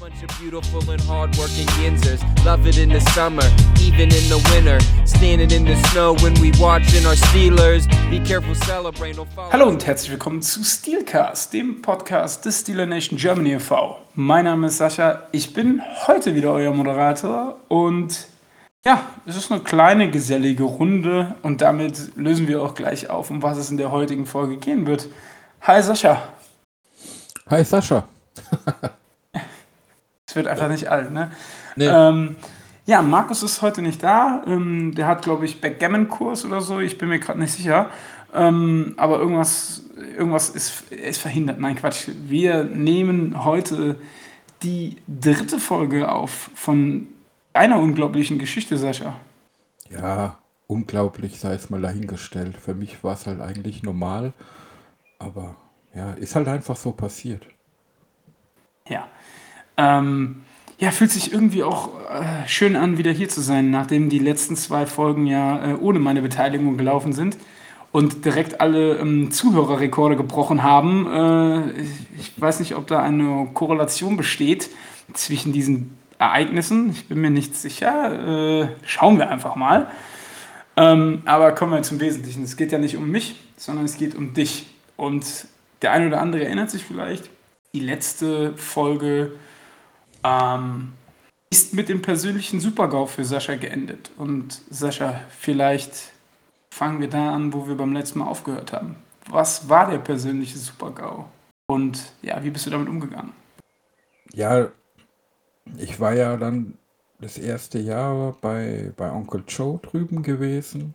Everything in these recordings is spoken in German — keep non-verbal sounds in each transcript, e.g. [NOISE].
Bunch of beautiful and hardworking Yinzers. Love it in the summer, even in the winter. Standing in the snow when we watching our Steelers. Be careful, celebrate, no fall. Hallo und herzlich willkommen zu Steelcast, dem Podcast des Steeler Nation Germany e.V. Mein Name ist Sascha, ich bin heute wieder euer Moderator und ja, es ist eine kleine gesellige Runde und damit lösen wir auch gleich auf, um was es in der heutigen Folge gehen wird. Hi Sascha. Hi Sascha. [LAUGHS] Es wird einfach nicht alt, ne? Nee. Ähm, ja, Markus ist heute nicht da. Ähm, der hat, glaube ich, Backgammon-Kurs oder so. Ich bin mir gerade nicht sicher. Ähm, aber irgendwas, irgendwas ist, ist verhindert. Nein, Quatsch. Wir nehmen heute die dritte Folge auf von einer unglaublichen Geschichte, Sascha. Ja, unglaublich, sei es mal dahingestellt. Für mich war es halt eigentlich normal, aber ja, ist halt einfach so passiert. Ja. Ähm, ja, fühlt sich irgendwie auch äh, schön an, wieder hier zu sein, nachdem die letzten zwei Folgen ja äh, ohne meine Beteiligung gelaufen sind und direkt alle ähm, Zuhörerrekorde gebrochen haben. Äh, ich, ich weiß nicht, ob da eine Korrelation besteht zwischen diesen Ereignissen. Ich bin mir nicht sicher. Äh, schauen wir einfach mal. Ähm, aber kommen wir zum Wesentlichen. Es geht ja nicht um mich, sondern es geht um dich. Und der eine oder andere erinnert sich vielleicht, die letzte Folge ähm, ist mit dem persönlichen Supergau für Sascha geendet. Und Sascha, vielleicht fangen wir da an, wo wir beim letzten Mal aufgehört haben. Was war der persönliche Supergau? Und ja, wie bist du damit umgegangen? Ja, ich war ja dann das erste Jahr bei, bei Onkel Joe drüben gewesen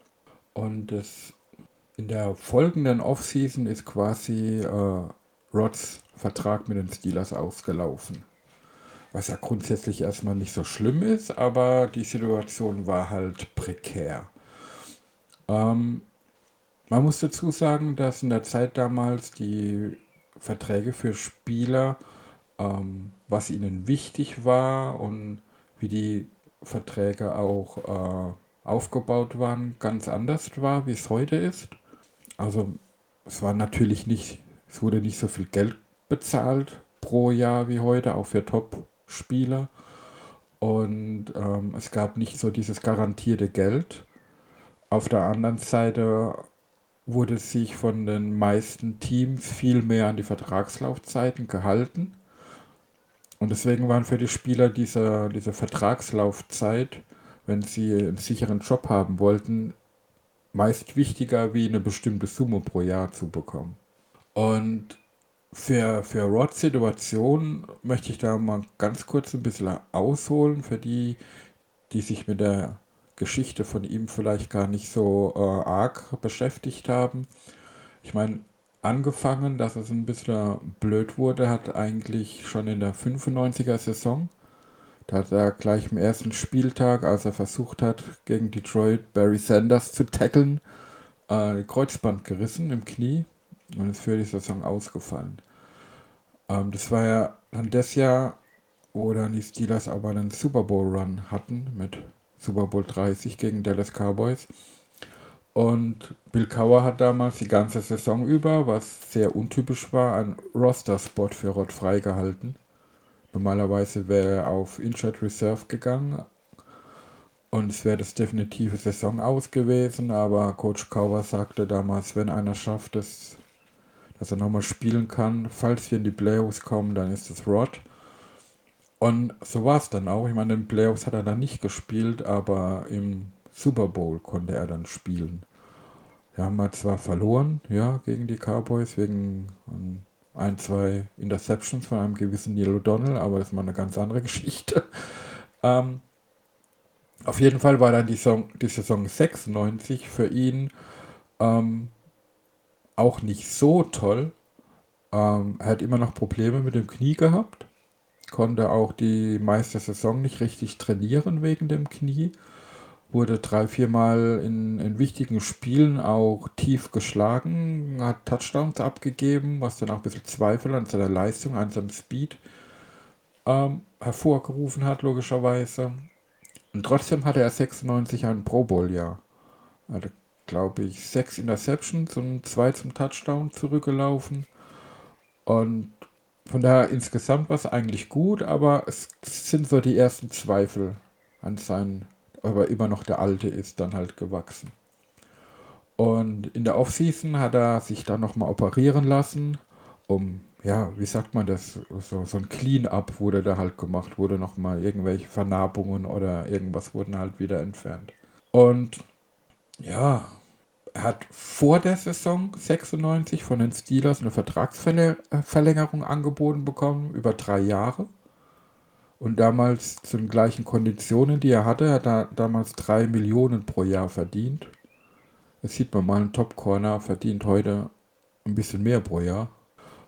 und das, in der folgenden Offseason ist quasi äh, Rods Vertrag mit den Steelers ausgelaufen. Was ja grundsätzlich erstmal nicht so schlimm ist, aber die Situation war halt prekär. Ähm, man muss dazu sagen, dass in der Zeit damals die Verträge für Spieler, ähm, was ihnen wichtig war und wie die Verträge auch äh, aufgebaut waren, ganz anders war, wie es heute ist. Also es war natürlich nicht, es wurde nicht so viel Geld bezahlt pro Jahr wie heute, auch für Top-Spieler. Und ähm, es gab nicht so dieses garantierte Geld. Auf der anderen Seite wurde sich von den meisten Teams viel mehr an die Vertragslaufzeiten gehalten. Und deswegen waren für die Spieler diese, diese Vertragslaufzeit, wenn sie einen sicheren Job haben wollten, meist wichtiger, wie eine bestimmte Summe pro Jahr zu bekommen. Und für, für Rods Situation möchte ich da mal ganz kurz ein bisschen ausholen, für die, die sich mit der Geschichte von ihm vielleicht gar nicht so äh, arg beschäftigt haben. Ich meine, angefangen, dass es ein bisschen blöd wurde, hat eigentlich schon in der 95er Saison. Da hat er gleich im ersten Spieltag, als er versucht hat, gegen Detroit Barry Sanders zu tackeln, äh, Kreuzband gerissen im Knie und ist für die Saison ausgefallen. Ähm, das war ja dann das Jahr, wo dann die Steelers aber einen Super Bowl Run hatten mit Super Bowl 30 gegen Dallas Cowboys. Und Bill Cower hat damals die ganze Saison über, was sehr untypisch war, einen Roster-Spot für Rod freigehalten. Normalerweise wäre er auf Injured Reserve gegangen und es wäre das definitive Saison aus gewesen, aber Coach Cower sagte damals, wenn einer schafft, dass, dass er nochmal spielen kann, falls wir in die Playoffs kommen, dann ist es Rod. Und so war es dann auch. Ich meine, in den Playoffs hat er dann nicht gespielt, aber im Super Bowl konnte er dann spielen. Wir haben halt zwar verloren, ja, gegen die Cowboys wegen ähm, ein, zwei Interceptions von einem gewissen Neil O'Donnell, aber das ist mal eine ganz andere [LAUGHS] Geschichte. Ähm, auf jeden Fall war dann die Saison, die Saison 96 für ihn ähm, auch nicht so toll. Ähm, er hat immer noch Probleme mit dem Knie gehabt, konnte auch die meiste Saison nicht richtig trainieren wegen dem Knie wurde drei, viermal in, in wichtigen Spielen auch tief geschlagen, hat Touchdowns abgegeben, was dann auch ein bisschen Zweifel an seiner Leistung, an seinem Speed ähm, hervorgerufen hat, logischerweise. Und trotzdem hatte er 96 ein Pro Bowl-Jahr. Er hatte, glaube ich, sechs Interceptions und zwei zum Touchdown zurückgelaufen. Und von daher insgesamt war es eigentlich gut, aber es sind so die ersten Zweifel an seinen, ob er immer noch der Alte ist, dann halt gewachsen. Und in der Offseason hat er sich dann nochmal operieren lassen, um, ja, wie sagt man das, so, so ein Clean-up wurde da halt gemacht, wurde nochmal irgendwelche Vernarbungen oder irgendwas wurden halt wieder entfernt. Und ja, er hat vor der Saison 96 von den Steelers eine Vertragsverlängerung angeboten bekommen über drei Jahre. Und damals zu den gleichen Konditionen, die er hatte, hat er damals drei Millionen pro Jahr verdient. Das sieht man mal, ein Top-Corner verdient heute ein bisschen mehr pro Jahr.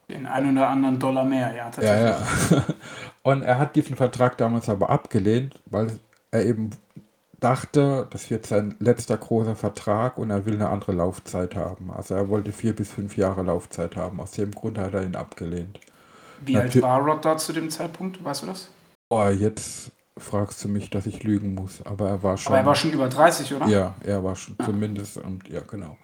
Den einen oder anderen Dollar mehr, ja, tatsächlich. Ja, ja. [LAUGHS] Und er hat diesen Vertrag damals aber abgelehnt, weil er eben dachte, das wird sein letzter großer Vertrag und er will eine andere Laufzeit haben. Also er wollte vier bis fünf Jahre Laufzeit haben. Aus dem Grund hat er ihn abgelehnt. Wie Natu alt war Rod da zu dem Zeitpunkt? Weißt du das? Oh, jetzt fragst du mich, dass ich lügen muss. Aber er war schon. Aber er war schon über 30, oder? Ja, er war schon ja. zumindest und ja, genau.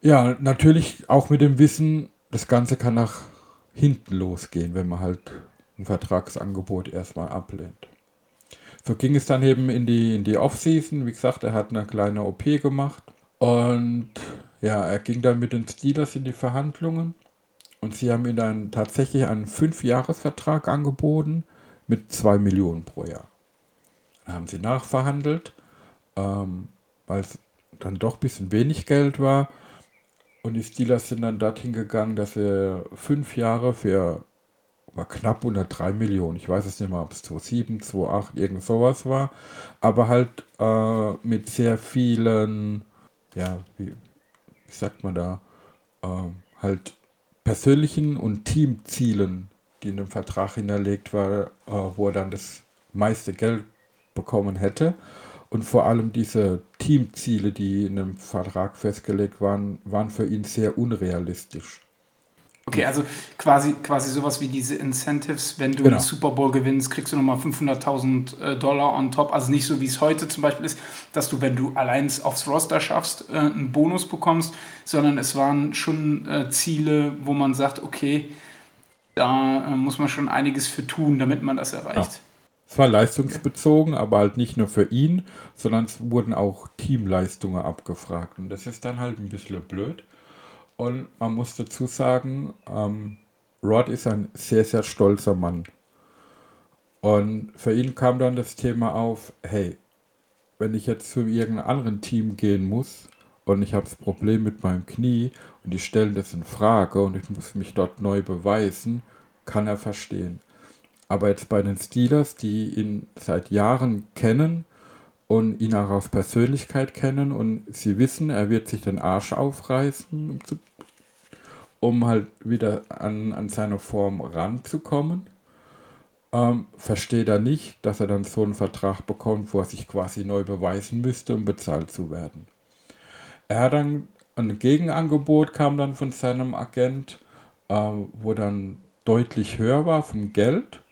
Ja, natürlich auch mit dem Wissen, das Ganze kann nach hinten losgehen, wenn man halt ein Vertragsangebot erstmal ablehnt. So ging es dann eben in die, in die Off-Season. Wie gesagt, er hat eine kleine OP gemacht. Und ja, er ging dann mit den Steelers in die Verhandlungen. Und sie haben ihm dann tatsächlich einen Fünfjahresvertrag angeboten mit 2 Millionen pro Jahr. Dann haben sie nachverhandelt, ähm, weil es dann doch ein bisschen wenig Geld war. Und die Steelers sind dann dorthin gegangen, dass sie fünf Jahre für war knapp unter 3 Millionen. Ich weiß es nicht mehr, ob es 2,7, 2,8, irgend sowas war. Aber halt äh, mit sehr vielen, ja, wie, wie sagt man da, äh, halt persönlichen und Teamzielen die in dem Vertrag hinterlegt war, äh, wo er dann das meiste Geld bekommen hätte. Und vor allem diese Teamziele, die in dem Vertrag festgelegt waren, waren für ihn sehr unrealistisch. Okay, also quasi, quasi sowas wie diese Incentives, wenn du genau. den Super Bowl gewinnst, kriegst du nochmal 500.000 äh, Dollar on top. Also nicht so wie es heute zum Beispiel ist, dass du, wenn du allein aufs Roster schaffst, äh, einen Bonus bekommst, sondern es waren schon äh, Ziele, wo man sagt, okay, da muss man schon einiges für tun, damit man das erreicht. Ja. Es war leistungsbezogen, aber halt nicht nur für ihn, sondern es wurden auch Teamleistungen abgefragt. Und das ist dann halt ein bisschen blöd. Und man muss dazu sagen, ähm, Rod ist ein sehr, sehr stolzer Mann. Und für ihn kam dann das Thema auf, hey, wenn ich jetzt zu irgendeinem anderen Team gehen muss und ich habe das Problem mit meinem Knie und die stellen das in Frage und ich muss mich dort neu beweisen, kann er verstehen. Aber jetzt bei den Steelers, die ihn seit Jahren kennen und ihn auch aus Persönlichkeit kennen und sie wissen, er wird sich den Arsch aufreißen, um halt wieder an, an seine Form ranzukommen, ähm, versteht er nicht, dass er dann so einen Vertrag bekommt, wo er sich quasi neu beweisen müsste, um bezahlt zu werden. Er hat dann ein Gegenangebot kam dann von seinem Agent, äh, wo dann deutlich höher war vom Geld.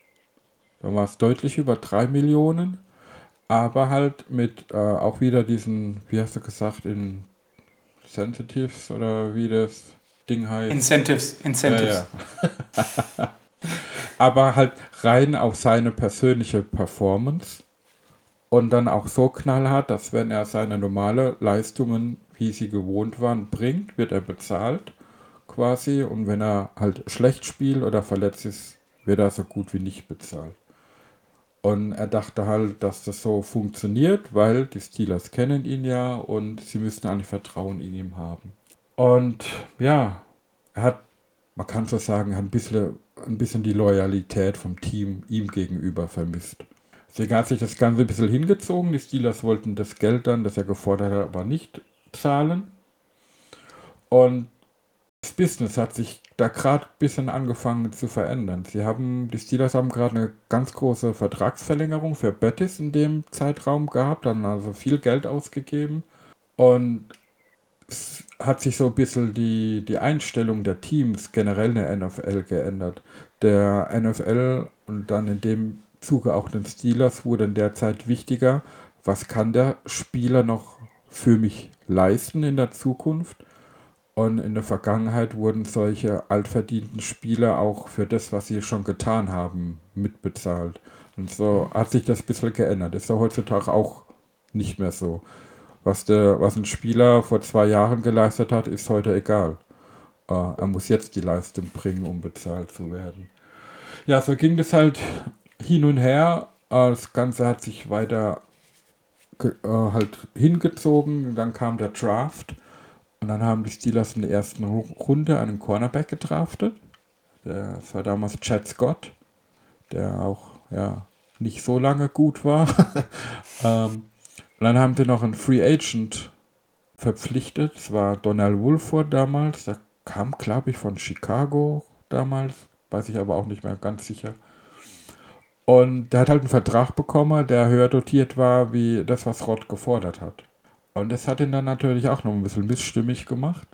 Da war es deutlich über 3 Millionen. Aber halt mit äh, auch wieder diesen, wie hast du gesagt, in Sensitives oder wie das Ding heißt. Incentives, Incentives. Ja, ja. [LAUGHS] aber halt rein auf seine persönliche Performance und dann auch so knallhart, dass wenn er seine normale Leistungen wie sie gewohnt waren, bringt, wird er bezahlt quasi. Und wenn er halt schlecht spielt oder verletzt ist, wird er so gut wie nicht bezahlt. Und er dachte halt, dass das so funktioniert, weil die Steelers kennen ihn ja und sie müssten eigentlich Vertrauen in ihm haben. Und ja, er hat, man kann so sagen, ein bisschen, ein bisschen die Loyalität vom Team ihm gegenüber vermisst. Deswegen hat sich das Ganze ein bisschen hingezogen. Die Steelers wollten das Geld dann, das er gefordert hat, aber nicht zahlen. Und das Business hat sich da gerade ein bisschen angefangen zu verändern. Sie haben, die Steelers haben gerade eine ganz große Vertragsverlängerung für Bettis in dem Zeitraum gehabt, dann also viel Geld ausgegeben. Und es hat sich so ein bisschen die, die Einstellung der Teams generell in der NFL geändert. Der NFL und dann in dem Zuge auch den Steelers wurde in der Zeit wichtiger, was kann der Spieler noch für mich leisten in der Zukunft Und in der Vergangenheit wurden solche altverdienten Spieler auch für das, was sie schon getan haben, mitbezahlt. Und so hat sich das ein bisschen geändert. Ist ja heutzutage auch nicht mehr so. Was, der, was ein Spieler vor zwei Jahren geleistet hat, ist heute egal. Äh, er muss jetzt die Leistung bringen, um bezahlt zu werden. Ja, so ging das halt hin und her. Äh, das Ganze hat sich weiter äh, halt hingezogen. Dann kam der Draft. Und dann haben die Steelers in der ersten Runde einen Cornerback gedraftet. Das war damals Chad Scott, der auch ja, nicht so lange gut war. [LAUGHS] ähm, und dann haben sie noch einen Free Agent verpflichtet. Das war Donald Wolford damals. Der kam, glaube ich, von Chicago damals. Weiß ich aber auch nicht mehr ganz sicher. Und der hat halt einen Vertrag bekommen, der höher dotiert war, wie das, was Rott gefordert hat. Und das hat ihn dann natürlich auch noch ein bisschen missstimmig gemacht.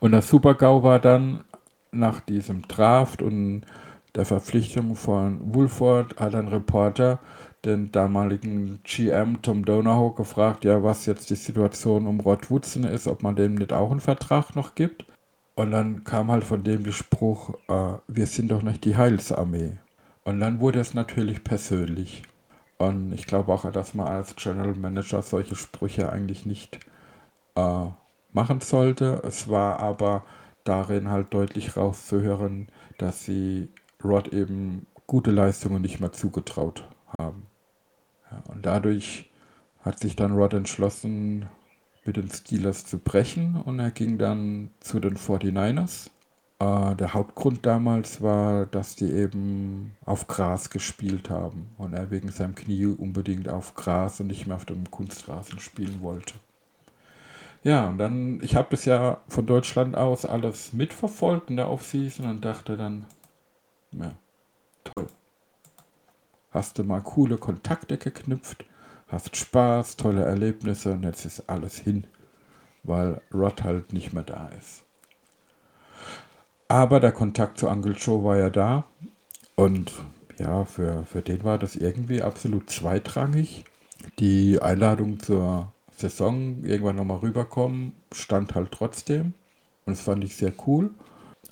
Und das Super-GAU war dann nach diesem Draft und der Verpflichtung von Woolford hat ein Reporter den damaligen GM Tom Donahoe gefragt, ja, was jetzt die Situation um Rod Woodson ist, ob man dem nicht auch einen Vertrag noch gibt. Und dann kam halt von dem der Spruch, äh, wir sind doch nicht die Heilsarmee. Und dann wurde es natürlich persönlich. Und ich glaube auch, dass man als General Manager solche Sprüche eigentlich nicht äh, machen sollte. Es war aber darin halt deutlich rauszuhören, dass sie Rod eben gute Leistungen nicht mehr zugetraut haben. Ja, und dadurch hat sich dann Rod entschlossen, mit den Steelers zu brechen und er ging dann zu den 49ers. Äh, der Hauptgrund damals war, dass die eben auf Gras gespielt haben und er wegen seinem Knie unbedingt auf Gras und nicht mehr auf dem Kunstrasen spielen wollte. Ja, und dann, ich habe das ja von Deutschland aus alles mitverfolgt in der Offseason und dachte dann, ja, toll. Hast du mal coole Kontakte geknüpft, hast Spaß, tolle Erlebnisse und jetzt ist alles hin, weil Rod halt nicht mehr da ist. Aber der Kontakt zu Uncle Joe war ja da und ja, für, für den war das irgendwie absolut zweitrangig. Die Einladung zur Saison irgendwann nochmal rüberkommen, stand halt trotzdem. Und das fand ich sehr cool.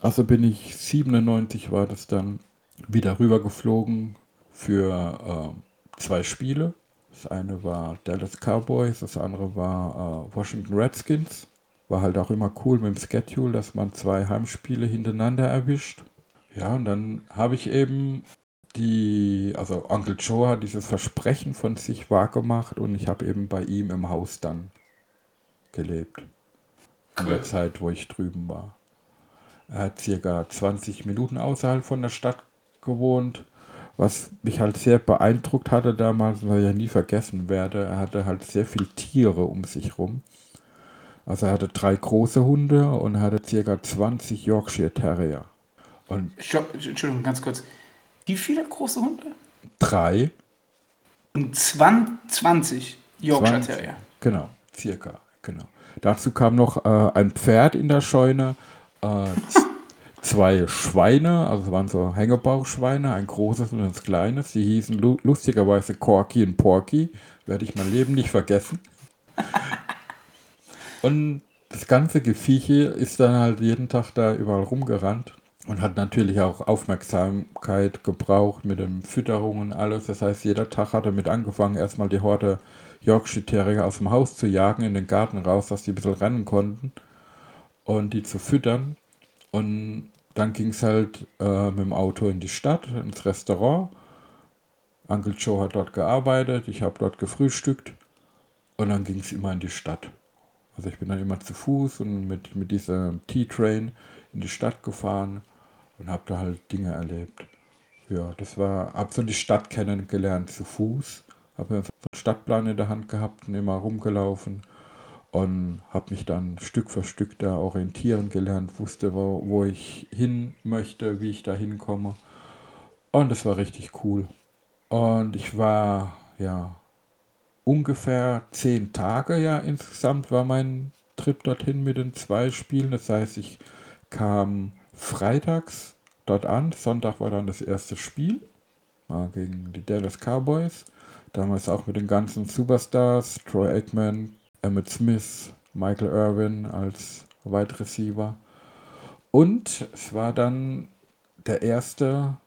Also bin ich 97 war das dann wieder rübergeflogen für äh, zwei Spiele. Das eine war Dallas Cowboys, das andere war äh, Washington Redskins. War halt auch immer cool mit dem Schedule, dass man zwei Heimspiele hintereinander erwischt. Ja, und dann habe ich eben die, also Onkel Joe hat dieses Versprechen von sich wahrgemacht und ich habe eben bei ihm im Haus dann gelebt. In der Zeit, wo ich drüben war. Er hat circa 20 Minuten außerhalb von der Stadt gewohnt, was mich halt sehr beeindruckt hatte damals, was ich ja nie vergessen werde. Er hatte halt sehr viele Tiere um sich rum. Also er hatte drei große Hunde und hatte circa 20 Yorkshire Terrier. Und Stopp, Entschuldigung, ganz kurz. Wie viele große Hunde? Drei. Und 20 Yorkshire Terrier. Genau, circa, genau. Dazu kam noch äh, ein Pferd in der Scheune, äh, [LAUGHS] zwei Schweine, also waren so Hängebauchschweine, ein großes und ein kleines. Die hießen lu lustigerweise Corky und Porky. Werde ich mein Leben nicht vergessen. Und das ganze Gevieche ist dann halt jeden Tag da überall rumgerannt und hat natürlich auch Aufmerksamkeit gebraucht mit den Fütterungen und alles. Das heißt, jeder Tag hat er mit angefangen, erstmal die Horde Yorkshire Terrier aus dem Haus zu jagen, in den Garten raus, dass die ein bisschen rennen konnten und die zu füttern. Und dann ging es halt äh, mit dem Auto in die Stadt, ins Restaurant. Uncle Joe hat dort gearbeitet, ich habe dort gefrühstückt und dann ging es immer in die Stadt. Also ich bin dann immer zu Fuß und mit, mit diesem T-Train in die Stadt gefahren und habe da halt Dinge erlebt. Ja, das war, habe so die Stadt kennengelernt zu Fuß, habe so einen Stadtplan in der Hand gehabt und immer rumgelaufen und habe mich dann Stück für Stück da orientieren gelernt, wusste, wo, wo ich hin möchte, wie ich da hinkomme. Und das war richtig cool. Und ich war ja ungefähr zehn Tage ja insgesamt war mein Trip dorthin mit den zwei Spielen. Das heißt, ich kam freitags dort an. Sonntag war dann das erste Spiel war gegen die Dallas Cowboys. Damals auch mit den ganzen Superstars, Troy Aikman, Emmett Smith, Michael Irvin als Wide Receiver. Und es war dann der erste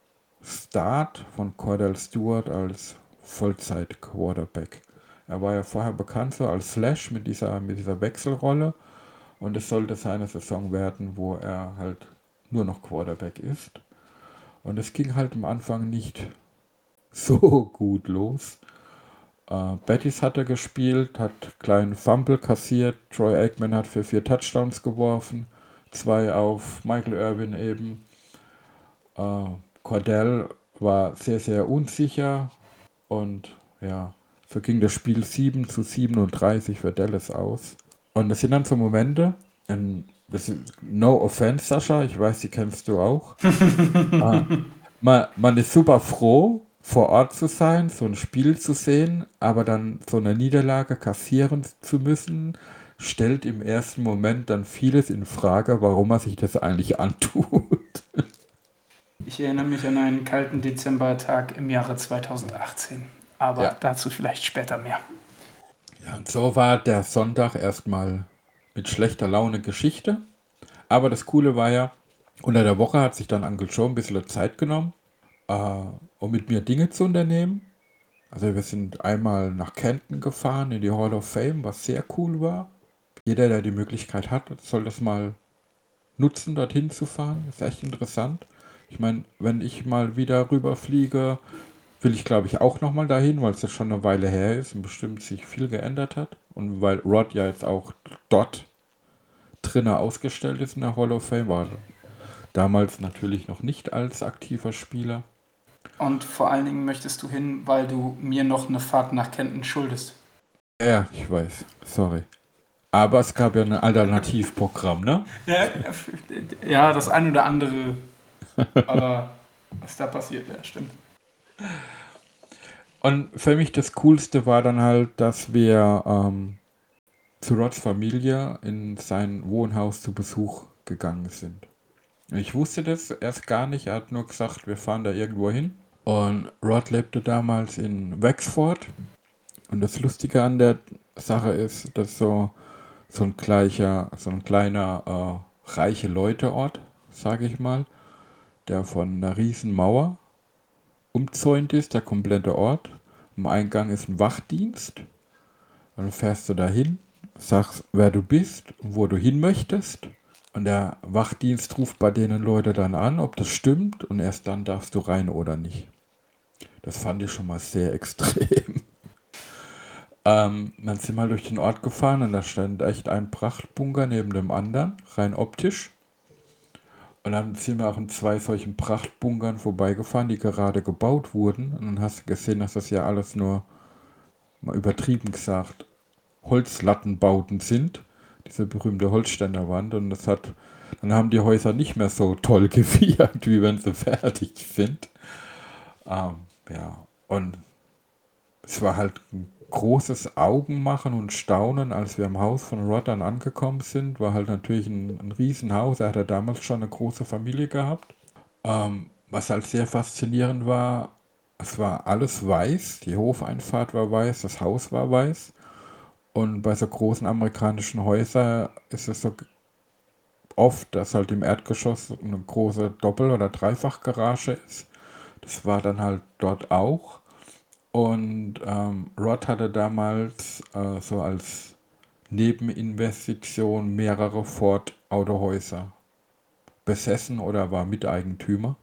Start von Cordell Stewart als Vollzeit-Quarterback. Er war ja vorher bekannt so als Slash mit dieser, mit dieser Wechselrolle und es sollte seine Saison werden, wo er halt nur noch Quarterback ist. Und es ging halt am Anfang nicht [LAUGHS] so gut los. Äh, Bettis hat er gespielt, hat kleinen Fumble kassiert. Troy Aikman hat für vier Touchdowns geworfen, zwei auf Michael Irvin eben. Äh, Cordell war sehr, sehr unsicher und ja, so ging das Spiel 7 zu 37 für Dallas aus. Und das sind dann so Momente, ähm, das ist, no offense, Sascha, ich weiß, die kennst du auch. [LAUGHS] ah, man, man ist super froh, vor Ort zu sein, so ein Spiel zu sehen, aber dann so eine Niederlage kassieren zu müssen, stellt im ersten Moment dann vieles in Frage, warum man sich das eigentlich antut. Ich erinnere mich an einen kalten Dezembertag im Jahre 2018. Aber ja. dazu vielleicht später mehr. Ja, und so war der Sonntag erstmal mit schlechter Laune Geschichte. Aber das Coole war ja, unter der Woche hat sich dann Uncle Joe ein bisschen Zeit genommen, äh, um mit mir Dinge zu unternehmen. Also wir sind einmal nach Kenton gefahren in die Hall of Fame, was sehr cool war. Jeder, der die Möglichkeit hat, soll das mal nutzen, dorthin zu fahren. ist echt interessant. Ich meine, wenn ich mal wieder rüberfliege, will ich, glaube ich, auch nochmal dahin, weil es ja schon eine Weile her ist und bestimmt sich viel geändert hat. Und weil Rod ja jetzt auch dort drinnen ausgestellt ist in der Hall of Fame, war damals natürlich noch nicht als aktiver Spieler. Und vor allen Dingen möchtest du hin, weil du mir noch eine Fahrt nach Kenton schuldest. Ja, ich weiß. Sorry. Aber es gab ja ein Alternativprogramm, ne? Ja, das eine oder andere. Aber was da passiert, ja, stimmt. Und für mich das Coolste war dann halt, dass wir ähm, zu Rods Familie in sein Wohnhaus zu Besuch gegangen sind. Ich wusste das erst gar nicht, er hat nur gesagt, wir fahren da irgendwo hin. Und Rod lebte damals in Wexford. Und das Lustige an der Sache ist, dass so, so ein gleicher, so ein kleiner äh, reiche Leute-Ort, sage ich mal, der von einer riesen Mauer umzäunt ist, der komplette Ort. Am Eingang ist ein Wachdienst. Dann fährst du dahin, sagst, wer du bist und wo du hin möchtest. Und der Wachdienst ruft bei denen Leute dann an, ob das stimmt. Und erst dann darfst du rein oder nicht. Das fand ich schon mal sehr [LAUGHS] extrem. ähm, dann sind wir durch den Ort gefahren und da stand echt ein Prachtbunker neben dem anderen, rein optisch. Und dann sind wir auch in zwei solchen Prachtbunkern vorbeigefahren, die gerade gebaut wurden. Und dann hast du gesehen, dass das ja alles nur, mal übertrieben gesagt, Holzlattenbauten sind. Diese berühmte Holzständerwand. Und das hat, dann haben die Häuser nicht mehr so toll [LAUGHS] gewirkt, wie wenn sie fertig sind. Ähm, ja, und es war halt ein großes Augenmachen und Staunen, als wir am Haus von Rod angekommen sind. War halt natürlich ein, ein Riesenhaus. Er hatte damals schon eine große Familie gehabt. Ähm, was halt sehr faszinierend war, es war alles weiß. Die Hofeinfahrt war weiß, das Haus war weiß. Und bei so großen amerikanischen Häusern ist es so oft, dass halt im Erdgeschoss eine große Doppel- oder Dreifachgarage ist. Das war dann halt dort auch. Und ähm, Rod hatte damals äh, so als Nebeninvestition mehrere Ford-Autohäuser besessen oder war Miteigentümer.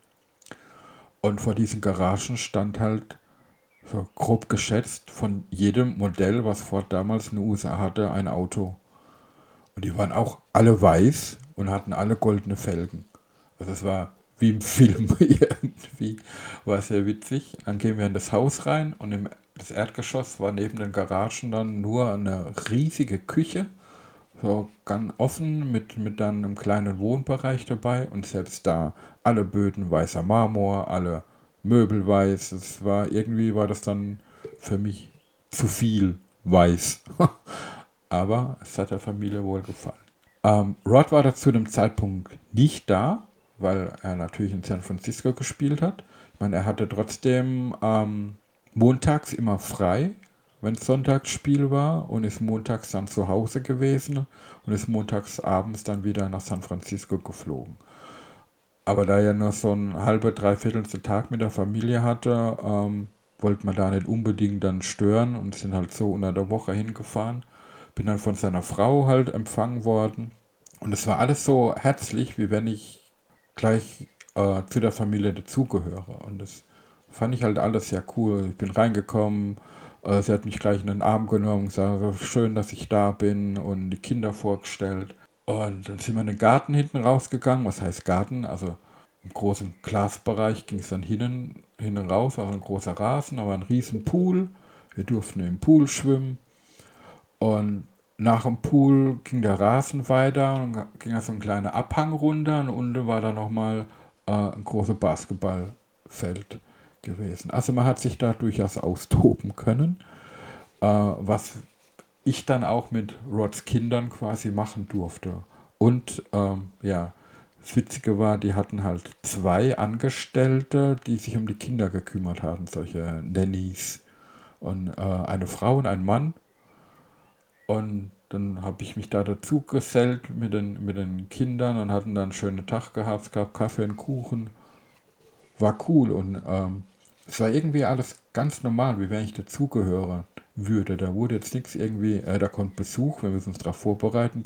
Und vor diesen Garagen stand halt so grob geschätzt von jedem Modell, was Ford damals in den USA hatte, ein Auto. Und die waren auch alle weiß und hatten alle goldene Felgen. Also es war wie im [LAUGHS] Film irgendwie. War sehr witzig. Dann gehen wir in das Haus rein und im das Erdgeschoss war neben den Garagen dann nur eine riesige Küche, so ganz offen mit, mit dann einem kleinen Wohnbereich dabei und selbst da alle Böden weißer Marmor, alle Möbel weiß. Es war irgendwie war das dann für mich zu viel weiß. [LAUGHS] Aber es hat der Familie wohl gefallen. Ähm, Rod war da zu dem Zeitpunkt nicht da, weil er natürlich in San Francisco gespielt hat. Ich meine, er hatte trotzdem ähm, montags immer frei, wenn Sonntagsspiel war und ist montags dann zu Hause gewesen und ist montags abends dann wieder nach San Francisco geflogen. Aber da er nur so einen halben, dreiviertel Tag mit der Familie hatte, ähm, wollte man da nicht unbedingt dann stören und sind halt so unter der Woche hingefahren. Bin dann von seiner Frau halt empfangen worden. Und es war alles so herzlich, wie wenn ich gleich äh, zu der Familie dazugehöre. Und das fand ich halt alles sehr cool. Ich bin reingekommen, äh, sie hat mich gleich in den Arm genommen, gesagt, schön, dass ich da bin und die Kinder vorgestellt. Und dann sind wir in den Garten hinten rausgegangen. Was heißt Garten? Also im großen Glasbereich ging es dann hinten, hinten raus, also ein großer Rasen, aber ein riesen Pool. Wir durften im Pool schwimmen. Und nach dem Pool ging der Rasen weiter und ging da so ein kleiner Abhang runter und unten war dann nochmal äh, ein großes Basketballfeld gewesen. Also man hat sich da durchaus austoben können, äh, was ich dann auch mit Rods Kindern quasi machen durfte. Und ähm, ja, das Witzige war, die hatten halt zwei Angestellte, die sich um die Kinder gekümmert haben, solche Nannies. Und äh, eine Frau und ein Mann. Und dann habe ich mich da dazu gesellt mit den, mit den Kindern und hatten dann einen schönen Tag gehabt. Es gab Kaffee und Kuchen. War cool und ähm, es war irgendwie alles ganz normal, wie wenn ich dazugehöre würde. Da wurde jetzt nichts irgendwie, äh, da kommt Besuch, wir müssen uns darauf vorbereiten.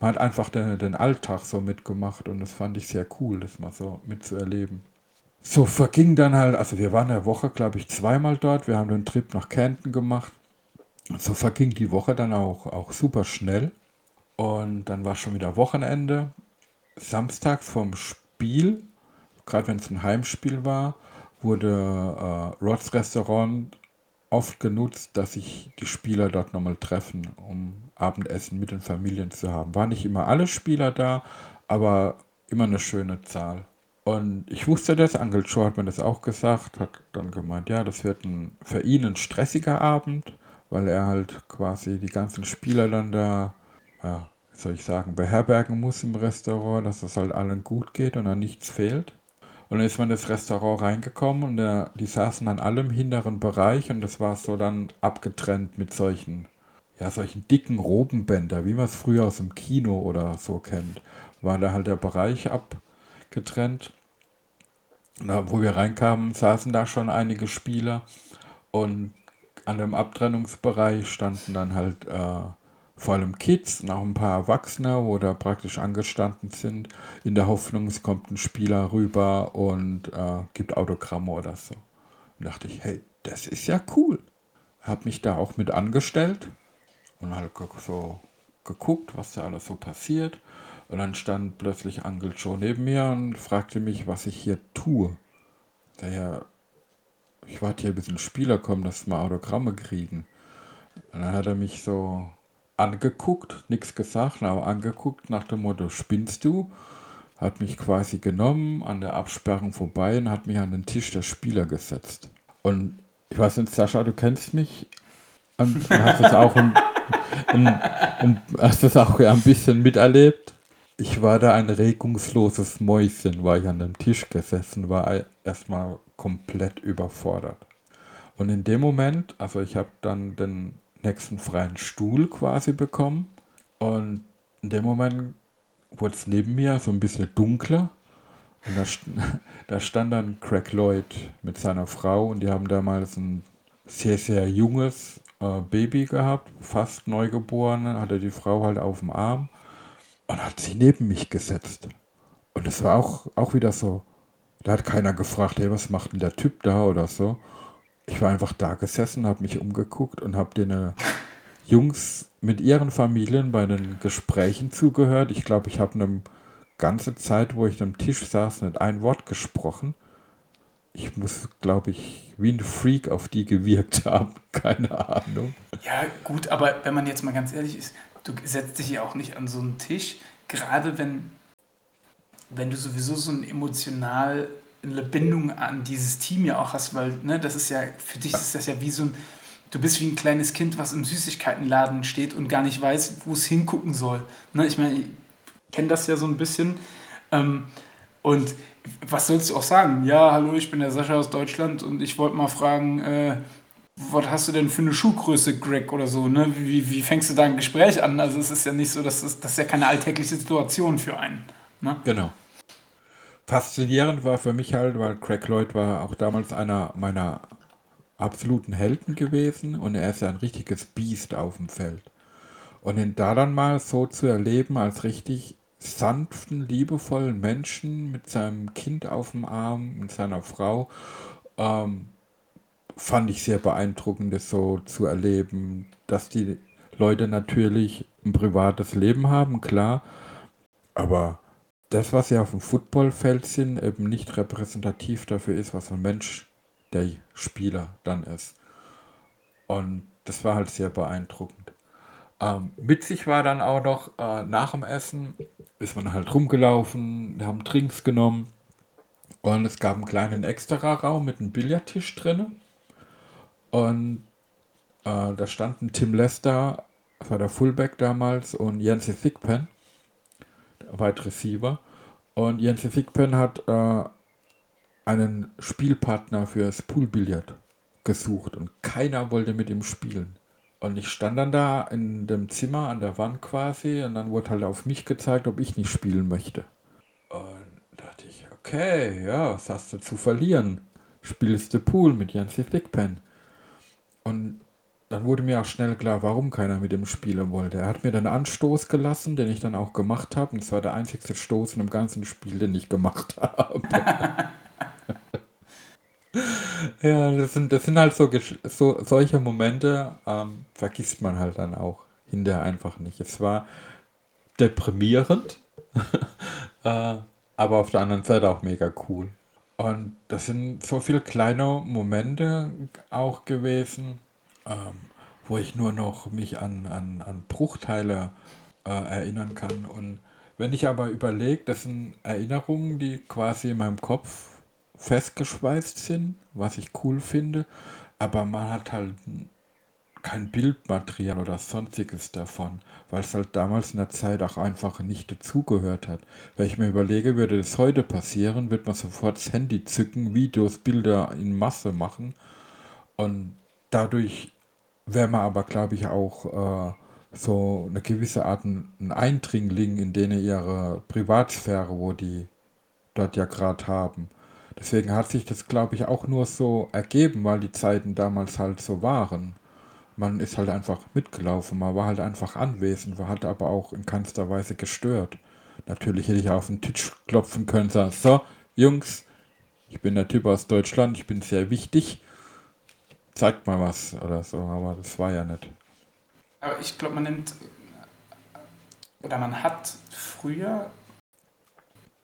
Man hat einfach den, den Alltag so mitgemacht und das fand ich sehr cool, das mal so mitzuerleben. So verging dann halt, also wir waren eine Woche, glaube ich, zweimal dort. Wir haben den Trip nach Canton gemacht. So verging die Woche dann auch, auch super schnell. Und dann war schon wieder Wochenende. Samstags vom Spiel, gerade wenn es ein Heimspiel war, wurde äh, Rods Restaurant oft genutzt, dass sich die Spieler dort nochmal treffen, um Abendessen mit den Familien zu haben. Waren nicht immer alle Spieler da, aber immer eine schöne Zahl. Und ich wusste das, Uncle Joe hat mir das auch gesagt, hat dann gemeint, ja, das wird ein, für ihn ein stressiger Abend, weil er halt quasi die ganzen Spieler dann da, ja, wie soll ich sagen, beherbergen muss im Restaurant, dass es halt allen gut geht und an nichts fehlt. Und dann ist man in das Restaurant reingekommen und der, die saßen an allem hinteren Bereich und das war so dann abgetrennt mit solchen, ja, solchen dicken Robenbänder, wie man es früher aus dem Kino oder so kennt. War da halt der Bereich abgetrennt. Da, wo wir reinkamen, saßen da schon einige Spieler und an dem Abtrennungsbereich standen dann halt äh, vor allem Kids und auch ein paar Erwachsene, wo da praktisch angestanden sind, in der Hoffnung, es kommt ein Spieler rüber und äh, gibt Autogramme oder so. Und dachte ich, hey, das ist ja cool. Hab mich da auch mit angestellt und halt so geguckt, was da alles so passiert. Und dann stand plötzlich Uncle Joe neben mir und fragte mich, was ich hier tue. Daher, ich warte hier, bis ein Spieler kommt, dass wir Autogramme kriegen. Und dann hat er mich so angeguckt, nichts gesagt, aber angeguckt nach dem Motto, spinnst du? Hat mich quasi genommen, an der Absperrung vorbei und hat mich an den Tisch der Spieler gesetzt. Und ich weiß nicht, Sascha, du kennst mich und hast es auch, ein, ein, ein, hast das auch ein bisschen miterlebt. Ich war da ein regungsloses Mäuschen, war ich an dem Tisch gesessen, war erstmal komplett überfordert. Und in dem Moment, also ich habe dann den nächsten freien Stuhl quasi bekommen. Und in dem Moment wurde es neben mir so ein bisschen dunkler. Und da, [LAUGHS] da stand dann Craig Lloyd mit seiner Frau und die haben damals ein sehr, sehr junges äh, Baby gehabt, fast neugeboren, hatte die Frau halt auf dem Arm und hat sie neben mich gesetzt. Und es war auch, auch wieder so, da hat keiner gefragt, hey, was macht denn der Typ da oder so ich war einfach da gesessen, habe mich umgeguckt und habe den äh, Jungs mit ihren Familien bei den Gesprächen zugehört. Ich glaube, ich habe eine ganze Zeit, wo ich am Tisch saß, nicht ein Wort gesprochen. Ich muss, glaube ich, wie ein Freak auf die gewirkt [LAUGHS] haben. Keine Ahnung. Ja, gut, aber wenn man jetzt mal ganz ehrlich ist, du setzt dich ja auch nicht an so einen Tisch, gerade wenn, wenn du sowieso so eine Bindung an dieses Team ja auch hast, weil ne, das ist ja, für dich ist das ja wie so ein, du bist wie ein kleines Kind, was im Süßigkeitenladen steht und gar nicht weiß, wo es hingucken soll. Ne, ich meine, ich kenne das ja so ein bisschen. Ähm, und was sollst du auch sagen? Ja, hallo, ich bin der Sascha aus Deutschland und ich wollte mal fragen, äh, was hast du denn für eine Schuhgröße, Greg, oder so, ne? Wie, wie fängst du da ein Gespräch an? Also es ist ja nicht so, dass das, das ist ja keine alltägliche Situation für einen. Ne? Genau. Faszinierend war für mich halt, weil Craig Lloyd war auch damals einer meiner absoluten Helden gewesen und er ist ja ein richtiges Biest auf dem Feld. Und ihn da dann mal so zu erleben als richtig sanften, liebevollen Menschen mit seinem Kind auf dem Arm, mit seiner Frau, ähm, fand ich sehr beeindruckend, das so zu erleben, dass die Leute natürlich ein privates Leben haben, klar, aber das, was sie auf dem Footballfeld sind, eben nicht repräsentativ dafür ist, was ein Mensch, der Spieler dann ist. Und das war halt sehr beeindruckend. Ähm, witzig war dann auch noch, äh, nach dem Essen ist man halt rumgelaufen, haben Drinks genommen und es gab einen kleinen Extra-Raum mit einem Billardtisch drin. Und äh, da standen Tim Lester, das war der Fullback damals, und Jens Thigpen, Wide Receiver. Und Jens Thigpen hat äh, einen Spielpartner fürs Poolbillard gesucht und keiner wollte mit ihm spielen. Und ich stand dann da in dem Zimmer an der Wand quasi und dann wurde halt auf mich gezeigt, ob ich nicht spielen möchte. Und dachte ich, okay, ja, was hast du zu verlieren? Spielst du Pool mit Jens Thigpen? Und dann wurde mir auch schnell klar, warum keiner mit ihm spielen wollte. Er hat mir dann Anstoß gelassen, den ich dann auch gemacht habe. Und es war der einzigste Stoß in dem ganzen Spiel, den ich gemacht [LAUGHS] habe. ja, das sind, das sind halt so, so solche Momente, ähm, vergisst man halt dann auch hinterher einfach nicht. Es war deprimierend, [LAUGHS] äh, aber auf der anderen Seite auch mega cool. Und das sind so viele kleine Momente auch gewesen, ähm, wo ich nur noch mich an, an, an Bruchteile äh, erinnern kann. Und wenn ich aber überlege, das sind Erinnerungen, die quasi in meinem Kopf festgeschweißt sind, was ich cool finde, aber man hat halt kein Bildmaterial oder sonstiges davon, weil es halt damals in der Zeit auch einfach nicht dazugehört hat. Wenn ich mir überlege, würde das heute passieren, wird man sofort das Handy zücken, Videos, Bilder in Masse machen und dadurch wäre man aber, glaube ich, auch äh, so eine gewisse Art ein Eindringling in denen ihre Privatsphäre, wo die dort ja gerade haben. Deswegen hat sich das, glaube ich, auch nur so ergeben, weil die Zeiten damals halt so waren man ist halt einfach mitgelaufen, man war halt einfach anwesend, man hat aber auch in keinster Weise gestört. Natürlich hätte ich auf den Tisch klopfen können und sagen, so, Jungs, ich bin der Typ aus Deutschland, ich bin sehr wichtig, zeigt mal was oder so, aber das war ja nicht. Aber ich glaube, man nimmt, oder man hat früher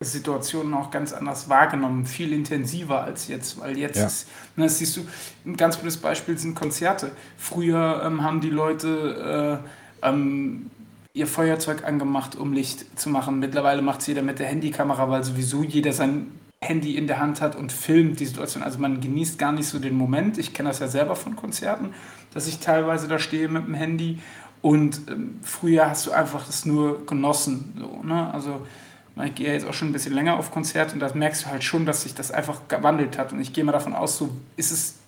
Situationen auch ganz anders wahrgenommen, viel intensiver als jetzt, weil jetzt ja. ist, ne, das siehst du, ein ganz gutes Beispiel sind Konzerte. Früher ähm, haben die Leute äh, ähm, ihr Feuerzeug angemacht, um Licht zu machen. Mittlerweile macht es jeder mit der Handykamera, weil sowieso jeder sein Handy in der Hand hat und filmt die Situation. Also man genießt gar nicht so den Moment. Ich kenne das ja selber von Konzerten, dass ich teilweise da stehe mit dem Handy und ähm, früher hast du einfach das nur genossen. So, ne? Also ich gehe jetzt auch schon ein bisschen länger auf Konzerte und da merkst du halt schon, dass sich das einfach gewandelt hat. Und ich gehe mal davon aus, so ist es